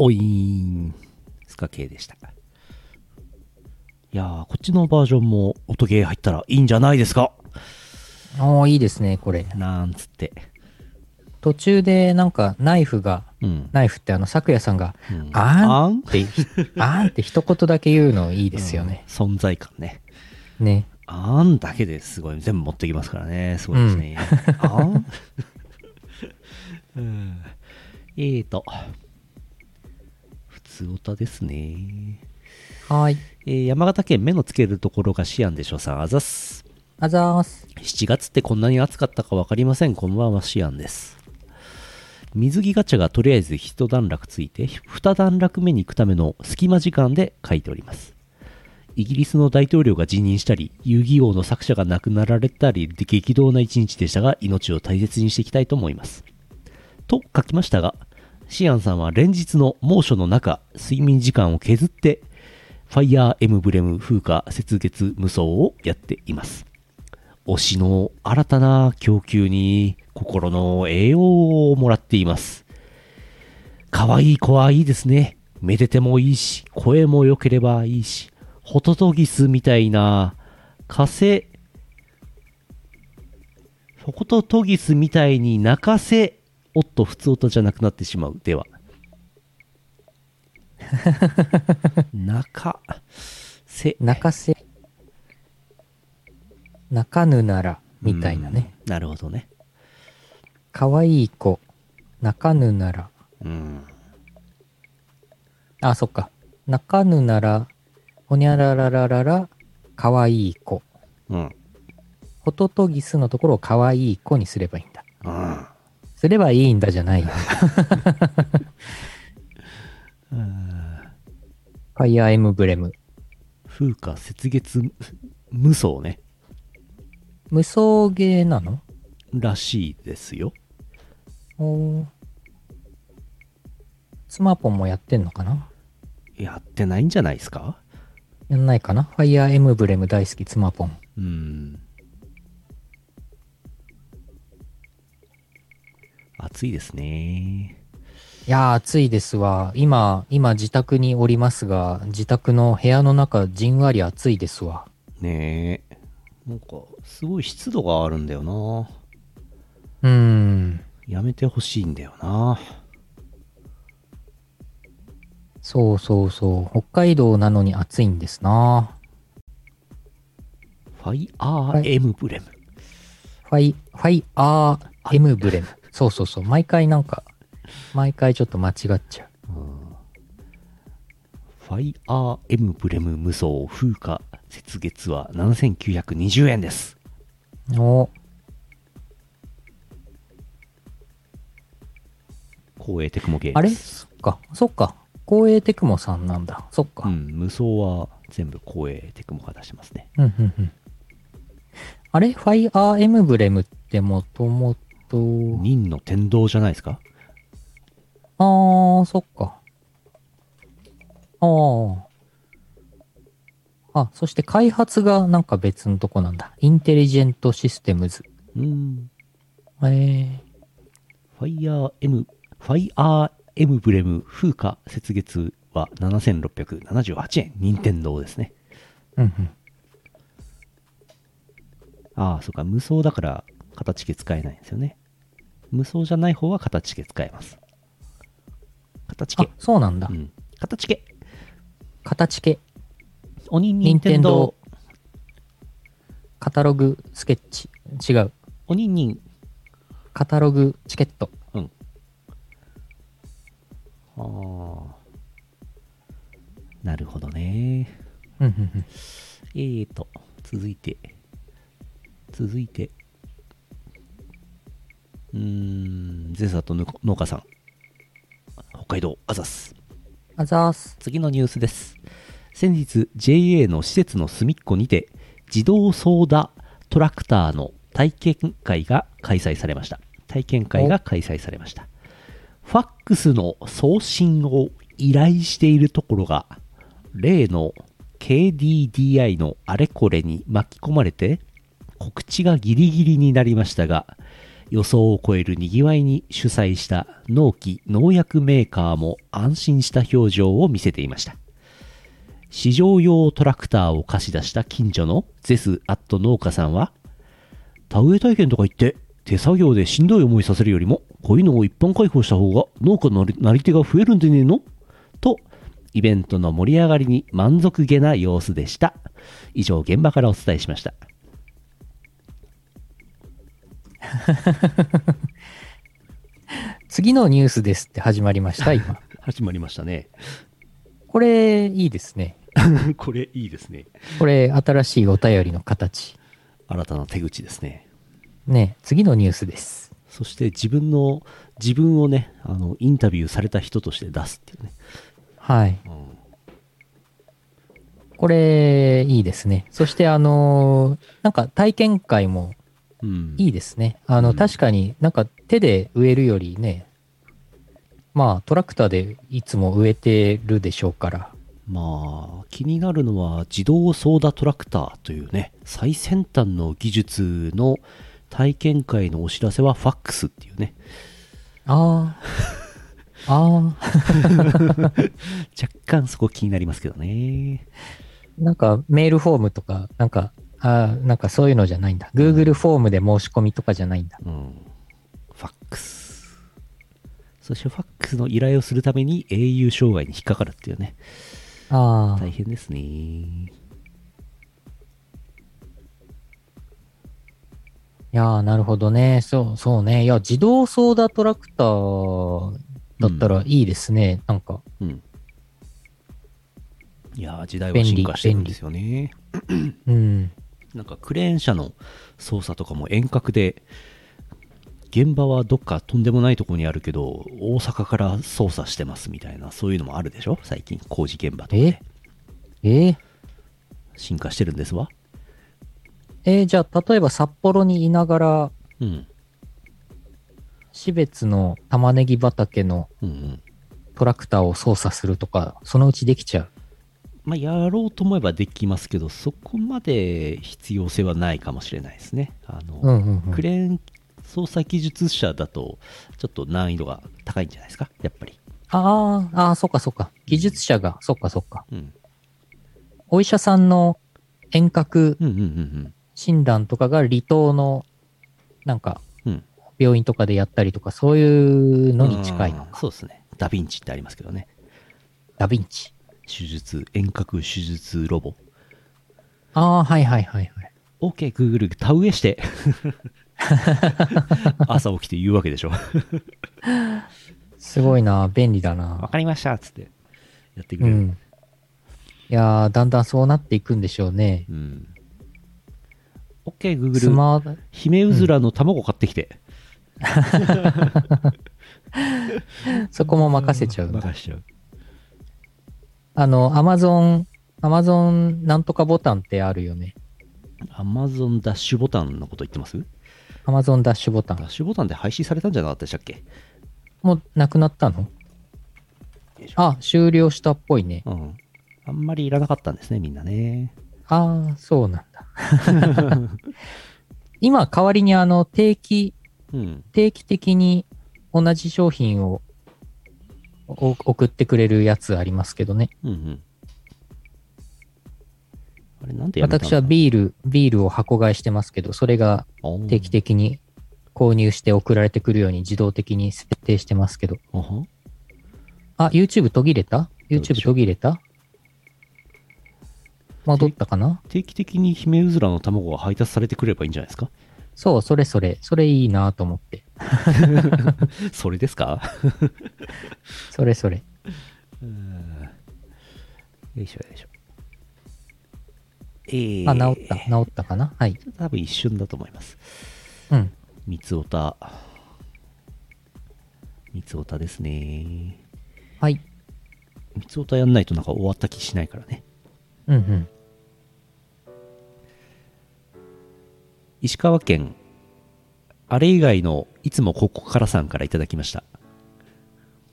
おいーん。スカ系でした。いやー、こっちのバージョンも音ゲー入ったらいいんじゃないですかおー、いいですね、これ。なんつって。途中でなんかナイフが、うん。ナイフってあの、咲夜さんが、うんああん？ーん？って、ひあーんって一言だけ言うのいいですよね。うん存在感ね。ね。あんだけですごい、全部持ってきますからね。すごいですね。あん？うんえーと、普通歌ですね。はーい。えー山形県目のつけるところがシアンでしょさん、あざっす。あざーす。7月ってこんなに暑かったか分かりません。こんばんは、シアンです。水着ガチャがとりあえず一段落ついて、二段落目に行くための隙間時間で書いております。イギリスの大統領が辞任したり、遊戯王の作者が亡くなられたりで激動な一日でしたが、命を大切にしていきたいと思います。と書きましたが、シアンさんは連日の猛暑の中、睡眠時間を削って、ファイヤーエムブレム風化雪月無双をやっています。推しの新たな供給に心の栄養をもらっています。可愛い子はいいですね。めでてもいいし、声も良ければいいし、ホトトギスみたいな、火星、ホトトギスみたいに泣かせ、おっと、普通音じゃなくなってしまう。では。泣かせ。泣かせ、泣かぬなら、みたいなね。うん。なるほどね。可愛い子、泣かぬなら。うん。あ、そっか。泣かぬなら、ほにゃららららら、可愛い子。うん。ホトトギスのところを可愛い子にすればいいんだ。うん。すればいいんだじゃないよ。ファイアーエムブレム。風化雪月無双ね。無双ゲーなの？らしいですよ。おースマポンもやってんのかな？やってないんじゃないですか？やんないかな？ファイアーエムブレム大好きツマポン。うん。暑いですね。いやー暑いですわ。今、今自宅におりますが、自宅の部屋の中じんわり暑いですわ。ねえ。なんか、すごい湿度があるんだよな。うーん。やめてほしいんだよな。そうそうそう。北海道なのに暑いんですな。ファイアーエムブレム。ファイ、ファイアーエムブレム。そうそうそう。毎回なんか、毎回ちょっと間違っちゃう。ファイアーエムブレム無双風化雪月は7920円です。お光栄テクモゲームあれ？そっか、そっか。光栄テクモさんなんだ。そっか。うん、無双は全部光栄テクモが出してますね。うん、うん、うん。あれ？ファイアーエムブレムってもともと、忍の天道じゃないですか？あー、そっか。あー。あ、そして開発がなんか別のとこなんだ。インテリジェントシステムズ。うん。えー、ファイヤーエム、ファイアーエムブレム風化雪月は7678円。任天堂ですね。うん、うん。ああ、そうか。無双だからカタチケ使えないんですよね。無双じゃない方はカタチケ使えます。カタあチケ。、そうなんだう。ん。形系。形系。鬼任任天天堂堂。カタログスケッチ。違う。鬼任。カタログチケット。うん。ああ。なるほどね。うん、うん、うん。えーと、続いて、続いて、うーん、ゼサとぬ農家さん、北海道アザス。あざーす。次のニュースです。先日、JA の施設の隅っこにて、自動ソーダトラクターの体験会が開催されました。体験会が開催されました。ファックスの送信を依頼しているところが、例の KDDI のあれこれに巻き込まれて、告知がギリギリになりましたが、予想を超える賑わいに主催した農機農薬メーカーも安心した表情を見せていました。市場用トラクターを貸し出した近所のゼスアット農家さんは田植え体験とか言って手作業でしんどい思いさせるよりもこういうのを一般開放した方が農家のなり手が増えるんでねえの？とイベントの盛り上がりに満足げな様子でした。以上現場からお伝えしました。次のニュースですって始まりました、今。始まりましたねこれ、いいですね。これいいですね これ、新しいお便りの形。新たな手口ですねね、次のニュースです。そして自分の自分をねあのインタビューされた人として出すっていうね、はい。うんこれ、いいですね。そして、あのーなんか体験会もうん、いいですね。あの、うん確かになんか手で植えるよりね、まあトラクターでいつも植えてるでしょうから。まあ気になるのは自動ソーダトラクターというね最先端の技術の体験会のお知らせはファックスっていうねああ。ああ。若干そこ気になりますけどねなんかメールフォームとか、なんか、あーなんかそういうのじゃないんだ。Google フォームで申し込みとかじゃないんだ。うんファックスそしてファックスの依頼をするために au 障害に引っかかるっていうねああ。大変ですねいやー、なるほどね。そう、そうね。いや、自動ソーダトラクターだったらいいですね。なんか、うんいやー時代は進化してるんですよねうん。なんかクレーン車の操作とかも遠隔で現場はどっかとんでもないところにあるけど大阪から操作してますみたいなそういうのもあるでしょ？最近工事現場とかで。え？ー、進化してるんですわ。えーじゃあ、例えば札幌にいながら、うん。標別の玉ねぎ畑のうんうん。トラクターを操作するとか、そのうちできちゃう？まあやろうと思えばできますけどそこまで必要性はないかもしれないですね。あの、うんうんうん。クレーン操作技術者だとちょっと難易度が高いんじゃないですか？やっぱり。ああ、ああ、そっかそっか。技術者が、そっかそっか。うん。お医者さんの遠隔診断とかが離島の、なんか、病院とかでやったりとか、そういうのに近いのうんか。そうですね。ダヴィンチってありますけどね。ダヴィンチ。手術遠隔手術ロボ。ああ、はいはいはいはい。OK Google 田植えして。朝起きて言うわけでしょ。すごいな、便利だわな。かりましたっつって。やってくれる、うん。いやー、だんだんそうなっていくんでしょうね。うん。OK ス Google マート、ヒメウズラの卵買ってきて、そこも任せちゃう。任しちゃうあの、アマゾン、アマゾンなんとかボタンってあるよね。Amazon ダッシュボタンのこと言ってます？アマゾンダッシュボタン。ダッシュボタンで廃止されたんじゃなかったでしたっけ？もうなくなったの？あ、終了したっぽいね。うんあんまりいらなかったんですねみんなねああ、そうなんだ。今、代わりにあの、定期、うん定期的に同じ商品をお送ってくれるやつありますけどね。うんうんあれなんでやめた私はビール、ビールを箱買いしてますけど、それがー定期的に購入して送られてくるように自動的に設定してますけど。あはあ、YouTube 途切れた ?YouTube 途切れた戻ったかな？定期的にヒメウズラの卵が配達されてくればいいんじゃないですか？そう、それそれ。それいいなと思って。それですか？それそれ。よいしょよいしょえー、あ、治った。治ったかな？はい。多分一瞬だと思いますうん。三つおた三つおたですねはい。三つおたやんないとなんか終わった気しないからねうんうん。石川県あれ以外のいつもここからさんからいただきました。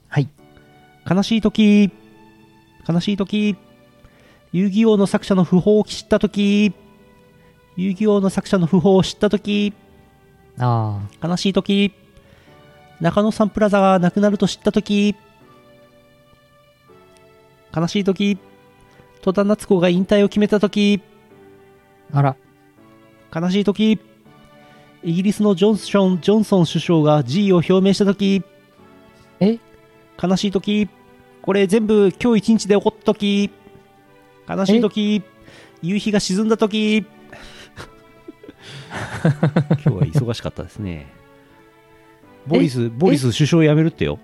はい。悲しい時。悲しい時。遊戯王の作者の訃報を知った時。遊戯王の作者の訃報を知った時。あ悲しい時。中野サンプラザがなくなると知った時。悲しい時。戸田夏子が引退を決めた時。あ。あら。悲しい時イギリスのジョンソンジョンソン首相が辞意を表明した時。え？悲しい時。これ全部今日一日で起こった時。悲しい時。夕日が沈んだ時。今日は忙しかったですね。ボリスボリス首相辞めるってよ。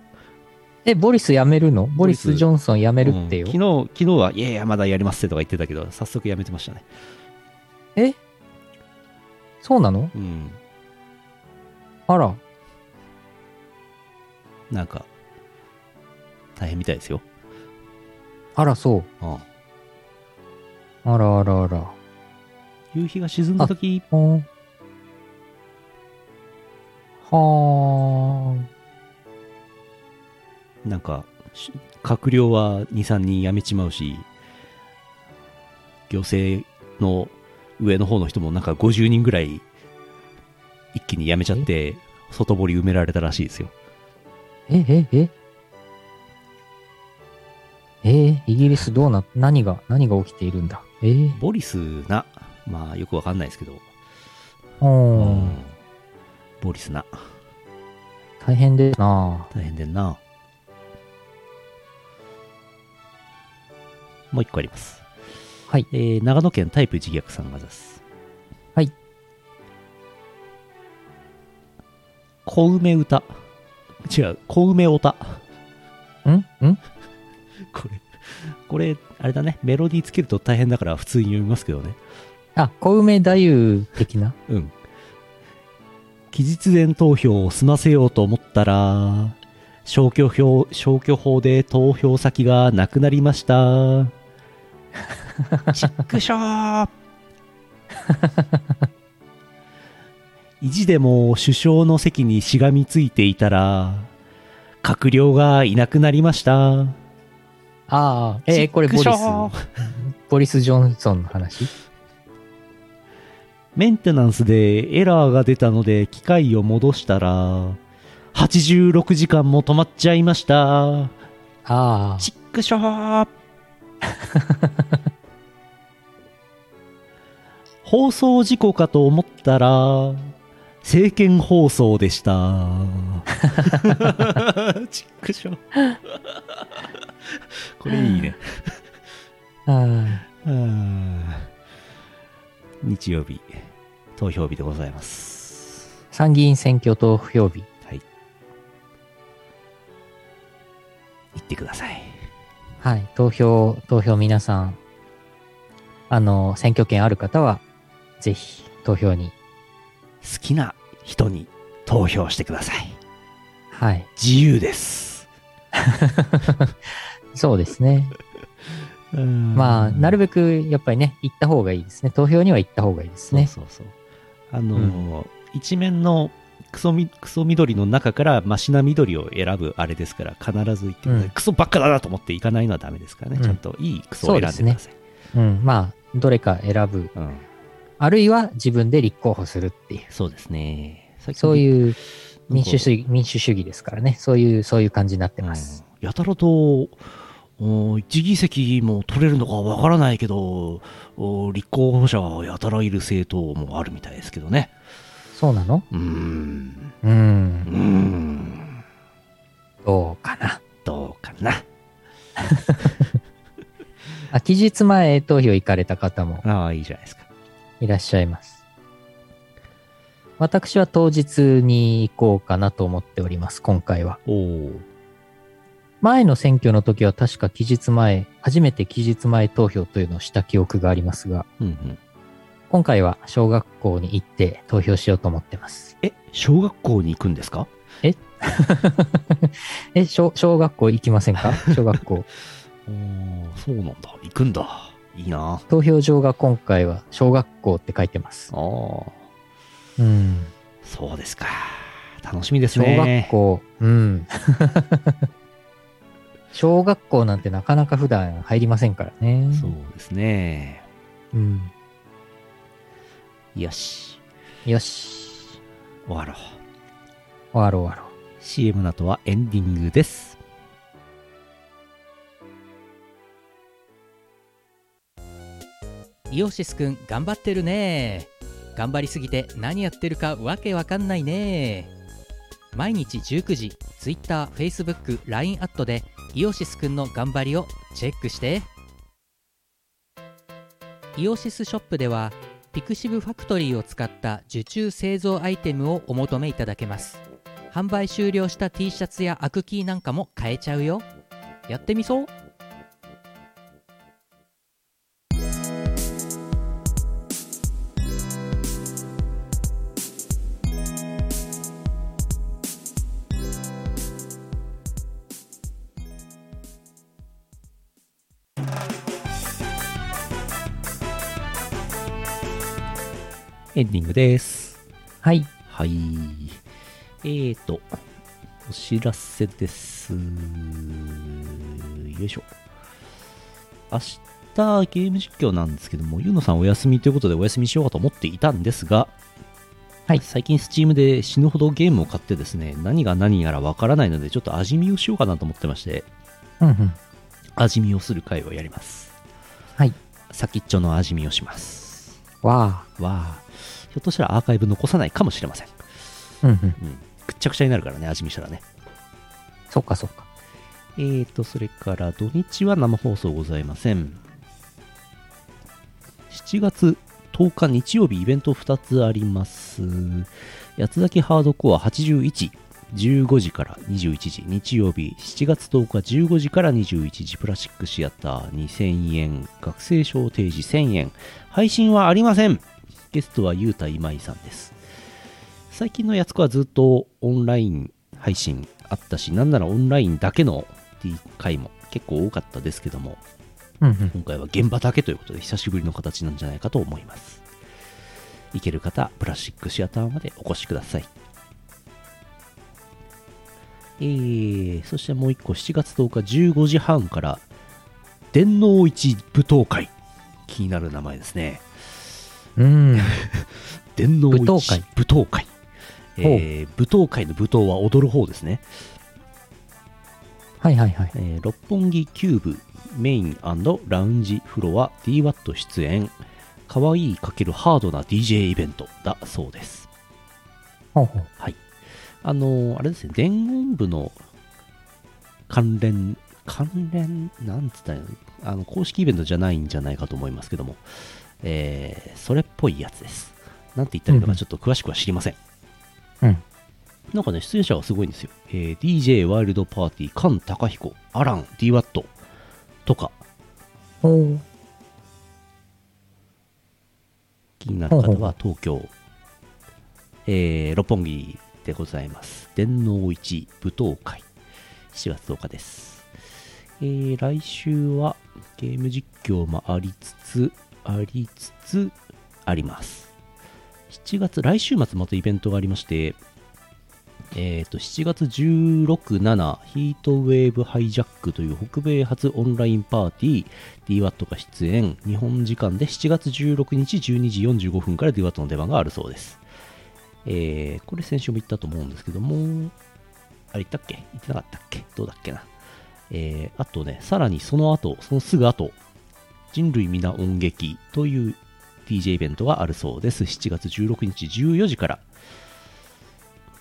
え、ボリス辞めるの？ボリス・ボリスジョンソン辞めるってよ？うん。昨日昨日はいやいやまだやりますってとか言ってたけど早速辞めてましたね。え？そうなの？うんあら。なんか大変みたいですよあら、そう。うんあらあらあら。夕日が沈んだ時ほんはなんかし閣僚は23人辞めちまうし行政の上の方の人もなんか50人ぐらい一気に辞めちゃって外堀埋められたらしいですよ。ー。え、え、え？えー、イギリスどうな、何が、何が起きているんだ？え？ー、ボリスなまあよくわかんないですけど、う。うん。んボリスな。大変ですな。大変でんな。もう一個あります。はい。えー長野県タイプ自虐さんがです。小梅歌。違う、小梅歌。ん？ん？これ、これ、あれだね、メロディーつけると大変だから普通に読みますけどね。あ、小梅太夫的な？うん。期日前投票を済ませようと思ったら、消去票、消去法で投票先がなくなりました。ちっくしょー意地でも首相の席にしがみついていたら、閣僚がいなくなりました。ああ、えー、これボリスボリス・ジョンソンの話？メンテナンスでエラーが出たので機械を戻したら、86時間も止まっちゃいました。ああ、チックショー 放送事故かと思ったら、政見放送でした。チックショーこれいいね。日曜日、投票日でございます。ー参議院選挙投票日。はい。行ってください。はい。投票、投票皆さん、あの、選挙権ある方は、ぜひ投票に。好きな人に投票してください。はい。自由です。そうですね。まあ、なるべくやっぱりね、行った方がいいですね。投票には行った方がいいですね。そうそうそう。あのー一面のクソみクソ緑の中からマシな緑を選ぶあれですから、必ず行ってください。うんクソばっかだなと思って行かないのはダメですからね。うんちゃんといいクソを選んでください。うん。まあ、どれか選ぶ。うん。あるいは自分で立候補するっていう。そうですね。そうういう民主主義、民主主義ですからね。そういう、そういう感じになってます。うんやたらと、お一議席も取れるのかわからないけど、お立候補者がやたらいる政党もあるみたいですけどね。そうなの？うーん。う。うんーん。どうかな？どうかな？あ、期日前投票行かれた方もああ、いいじゃないですか。いらっしゃいます。私は当日に行こうかなと思っております、今回は。前の選挙の時は確か期日前、初めて期日前投票というのをした記憶がありますが、うんうん。今回は小学校に行って投票しようと思ってます。え、小学校に行くんですか？え、小、小学校行きませんか？小学校。そうなんだ。行くんだ。いいな。あ投票場が今回は小学校って書いてます。あ。うん。そうですか。楽しみです小ね。学校、うん。小学校なんてなかなか普段入りませんからね。そうですね。うん。よし。よし。終わろう。終わろう終わろ CM の後はエンディングです。イオシスくん頑張ってるね。頑張りすぎて何やってるかわけわかんないね。毎日19時 Twitter、Facebook、LINE アットでイオシスくんの頑張りをチェックして。イオシスショップではピクシブファクトリーを使った受注製造アイテムをお求めいただけます。販売終了した T シャツやアクキーなんかも買えちゃうよ。やってみそう。エンディングです。う。はい。はい。えーと、お知らせです。よいしょ。明日ゲーム実況なんですけども、ゆうのさんお休みということでお休みしようかと思っていたんですが、はい最近 Steam で死ぬほどゲームを買ってですね、何が何やらわからないので、ちょっと味見をしようかなと思ってまして、うんうん。味見をする回をやります。はい。先っちょの味見をします。わわあ、ひょっとしたらアーカイブ残さないかもしれません。あ。うんうん。うん。くっちゃくちゃになるからね、味見したらね。そっかそっか。えーと、それから土日は生放送ございません。7月10日日曜日イベント2つあります。八つ崎ハードコア81、15時から21時、日曜日7月10日15時から21時、プラスチックシアター2000円、学生証定時1000円、配信はありません。ゲストはゆうた今井さんです。最近のやつこはずっとオンライン配信あったし、なんならオンラインだけの D 回も結構多かったですけども、うんうん。今回は現場だけということで久しぶりの形なんじゃないかと思います。行ける方、プラスチックシアターまでお越しください。えー、そしてもう一個、7月10日15時半から、電脳一舞踏会。気になる名前ですね。うん。電脳一舞踏会舞踏会。えー、舞踏会の舞踏は踊る方ですね。はいはいはい。えー六本木キューブメインラウンジフロア DWAT 出演かわいい×ハードな DJ イベントだそうですほうほう。はいあのーあれですね伝言部の関連関連なんつったあの公式イベントじゃないんじゃないかと思いますけどもえーそれっぽいやつですなんて言ったらいいのかちょっと詳しくは知りませんうん。なんかね、出演者がすごいんですよ。えー DJ ワイルドパーティー、菅貴彦、アラン、DWAT とか。気になる方は東京、えー六本木でございます。電脳一舞踏会、7月10日です。えー来週はゲーム実況もありつつ、ありつつ、あります。7月、来週末またイベントがありまして、えー、と7月16、7ヒートウェーブハイジャックという北米初オンラインパーティー DWAT が出演。日本時間で7月16日12時45分から DWAT の出番があるそうです、えーこれ先週も言ったと思うんですけどもあれ言ったっけ？言ってなかったっけ？どうだっけな？えーあとねさらにその後そのすぐ後人類皆音劇という DJ イベントがあるそうです7月16日14時から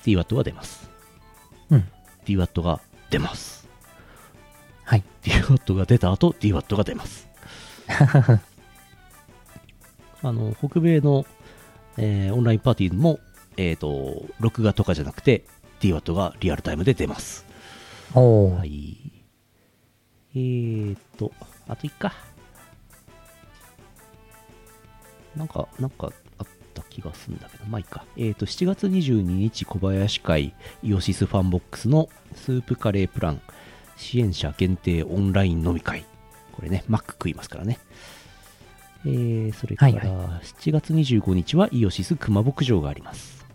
DWAT が出ます。うん。DWAT が出ます。はい。DWAT が出た後、DWAT が出ます。あの、北米の、えーオンラインパーティーも、えっ、と、録画とかじゃなくて、DWAT がリアルタイムで出ます。おー。はい。えーと、あと1か。なんか、なんかあった気がするんだけど、まあいいか。えーと、7月22日小林会イオシスファンボックスのスープカレープラン支援者限定オンライン飲み会。これね、マック食いますからね。えー、それから、はい7月25日はイオシス熊牧場があります。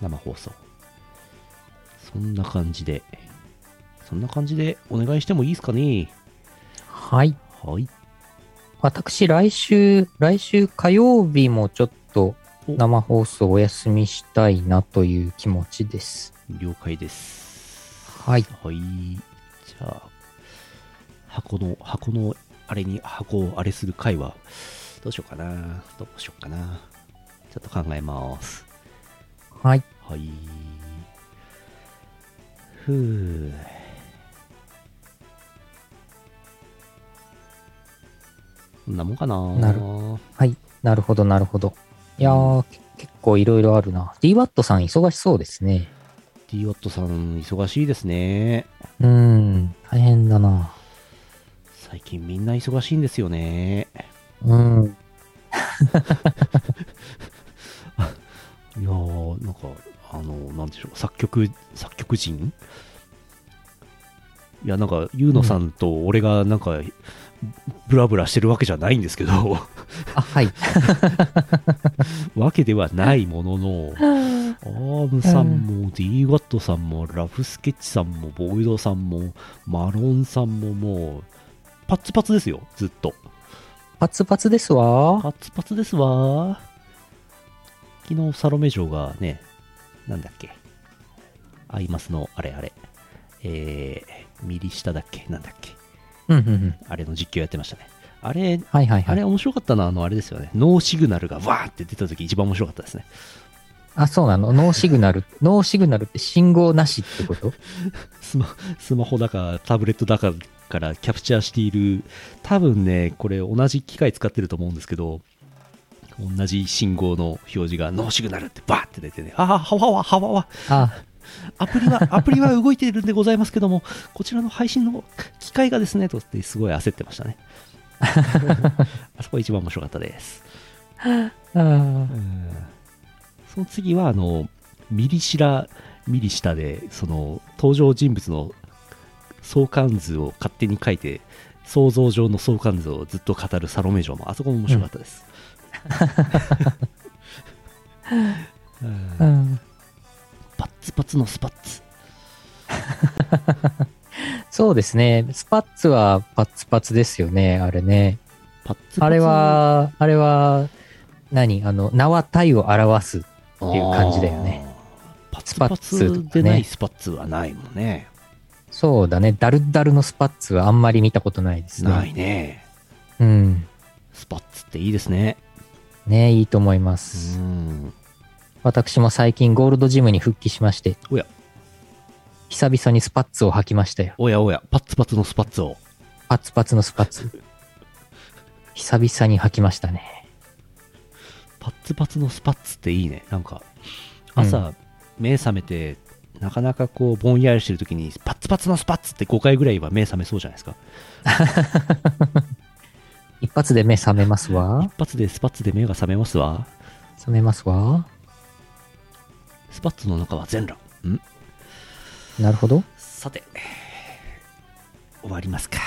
生放送。そんな感じで、そんな感じでお願いしてもいいですかね？はい。はい。私、来週、来週火曜日もちょっと生放送お休みしたいなという気持ちです。了解です。はい。はい。じゃあ、箱の、箱の、あれに、箱をあれする回は、どうしようかな。どうしようかな。ちょっと考えます。はい。はい。ふう。こんなもんかな。なるはい。なるほど、なるほど。いやー、け結構いろいろあるな。DWAT さん忙しそうですね。DWAT さん、忙しいですね。うーん、大変だな。最近みんな忙しいんですよね。うん。いやー、なんか、あの、なんでしょう、作曲、作曲人いや、なんか、ゆうのさんと俺が、なんか、ブラブラしてるわけじゃないんですけど、あ、はい。わけではないものの、アームさんも、DWAT さんも、ラフスケッチさんも、ボイドさんも、マロンさんももう、パッツパツですよ、ずっと。パツパツですわ。パツパツですわ。昨日、サロメ嬢がね、なんだっけ。アイマスの、あれあれ。えー、右下だっけ？なんだっけ？うん、うん、うん。あれの実況やってましたね。あれ、はいはいはい。あれ面白かったのは、あの、あれですよね。 no signal がわーって出た時一番面白かったですね。あ、そうなの？ no signal？no signal って信号なしってこと？スマスマホだか、タブレットだかからキャプチャーしている、多分ね、これ同じ機械使ってると思うんですけど、同じ信号の表示がノーシグナルってバーって出てね、ああ、はわわ、はわわ、あ、アプリは、アプリは動いているんでございますけども、こちらの配信の機械がですね、とってすごい焦ってましたね。あそこ一番面白かったです。あその次は、あの、ミリシラ、ミリシタで、その、登場人物の相関図を勝手に書いて、想像上の相関図をずっと語るサロメ城も、あそこも面白かったです。うんうん。パッツパツのスパッツ。そうですね。スパッツはパツパツですよね、あれね。パッツあれ、は、あれは、何？あの、名は体を表す。っていう感じだよね。パツパツでないスパッツはないもんね。そうだね。ダルダルのスパッツはあんまり見たことないですね。ないね。うん。スパッツっていいですね。ねいいと思いまうす。ん。私も最近ゴールドジムに復帰しまして、おや、久々にスパッツを履きましたよ。おやおや、パッツパツのスパッツを。パツパツのスパッツ。久々に履きましたね。パッツパツのスパッツっていいね。なんか、朝、目覚めて、なかなかこう、ぼんやりしてるときに、パッツパツのスパッツって5回ぐらいは目覚めそうじゃないですか。一発で目覚めますわ一。発でスパッツで目が覚めますわ。覚めますわ。スパッツの中は全裸。ん？なるほど。さて、終わりますか。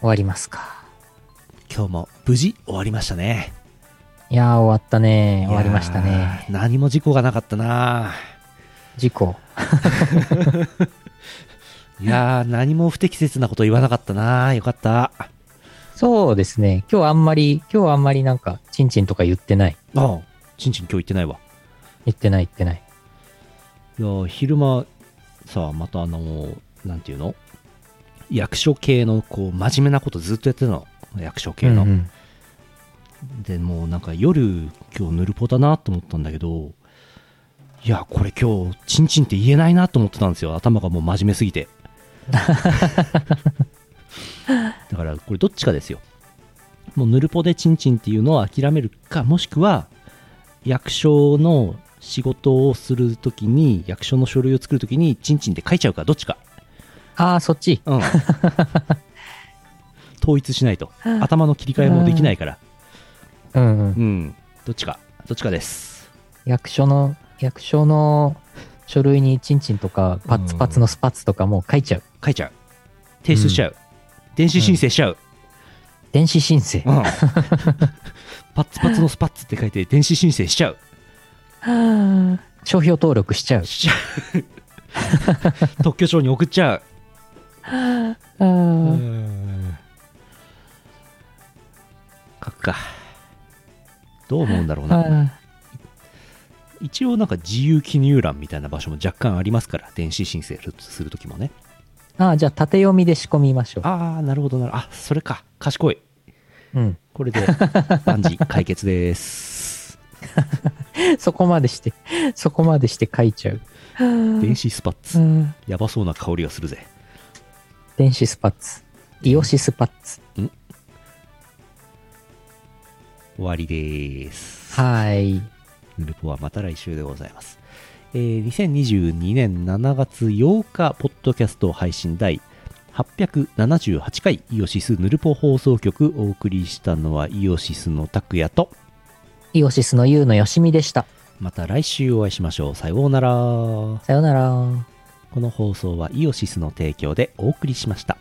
終わりますか。今日も無事終わりましたね。いやー、終わったね。終わりましたね。ー。何も事故がなかったな事故。いやー、何も不適切なこと言わなかったなよかった。あそうですね。今日あんまり、今日はあんまりなんか、チンチンとか言ってない。あ、ちんちん今日言ってないわ。言ってない言ってない。いやー昼間さまたあのーなんていうの？役所系のこう真面目なことずっとやってたの。役所系の、うんうん。でもうなんか夜今日ヌルポだなと思ったんだけどいやこれ今日チンチンって言えないなと思ってたんですよ。頭がもう真面目すぎて。だからこれどっちかですよ。もうヌルポでチンチンっていうのを諦めるかもしくは役所の仕事をするときに役所の書類を作るときにチンチンって書いちゃうかどっちか。ああ、そっち。うん。統一しないと。頭の切り替えもできないから。うんうん。うん。どっちか。どっちかです。役所の、役所の書類にチンチンとか、パッツパツのスパッツとかもう書いちゃう。書いちゃう。提出しちゃう、電子申請しちゃう、電子申請。うん。パッツパツのスパッツって書いて電子申請しちゃう 商標登録しちゃう。しちゃう 特許庁に送っちゃう書くかどう思うんだろうなあ一応なんか自由記入欄みたいな場所も若干ありますから、電子申請するときもね。ああ、じゃあ縦読みで仕込みましょう。ああ、なるほどなるあ、それか。賢い。うん。これで万事解決です。そこまでして、そこまでして書いちゃう。電子スパッうツ。ん。やばそうな香りがするぜ。電子スパッツ。イオシスパッツ。終わりです。はい。ヌルポはまた来週でございます。えー2022年7月8日、ポッドキャスト配信第878回イオシスヌルポ放送局お送りしたのはイオシスの拓也と、イオシスのユウのよしみでした。また来週お会いしましょう。さようなら。こさようなら。の放送はイオシスの提供でお送りしました。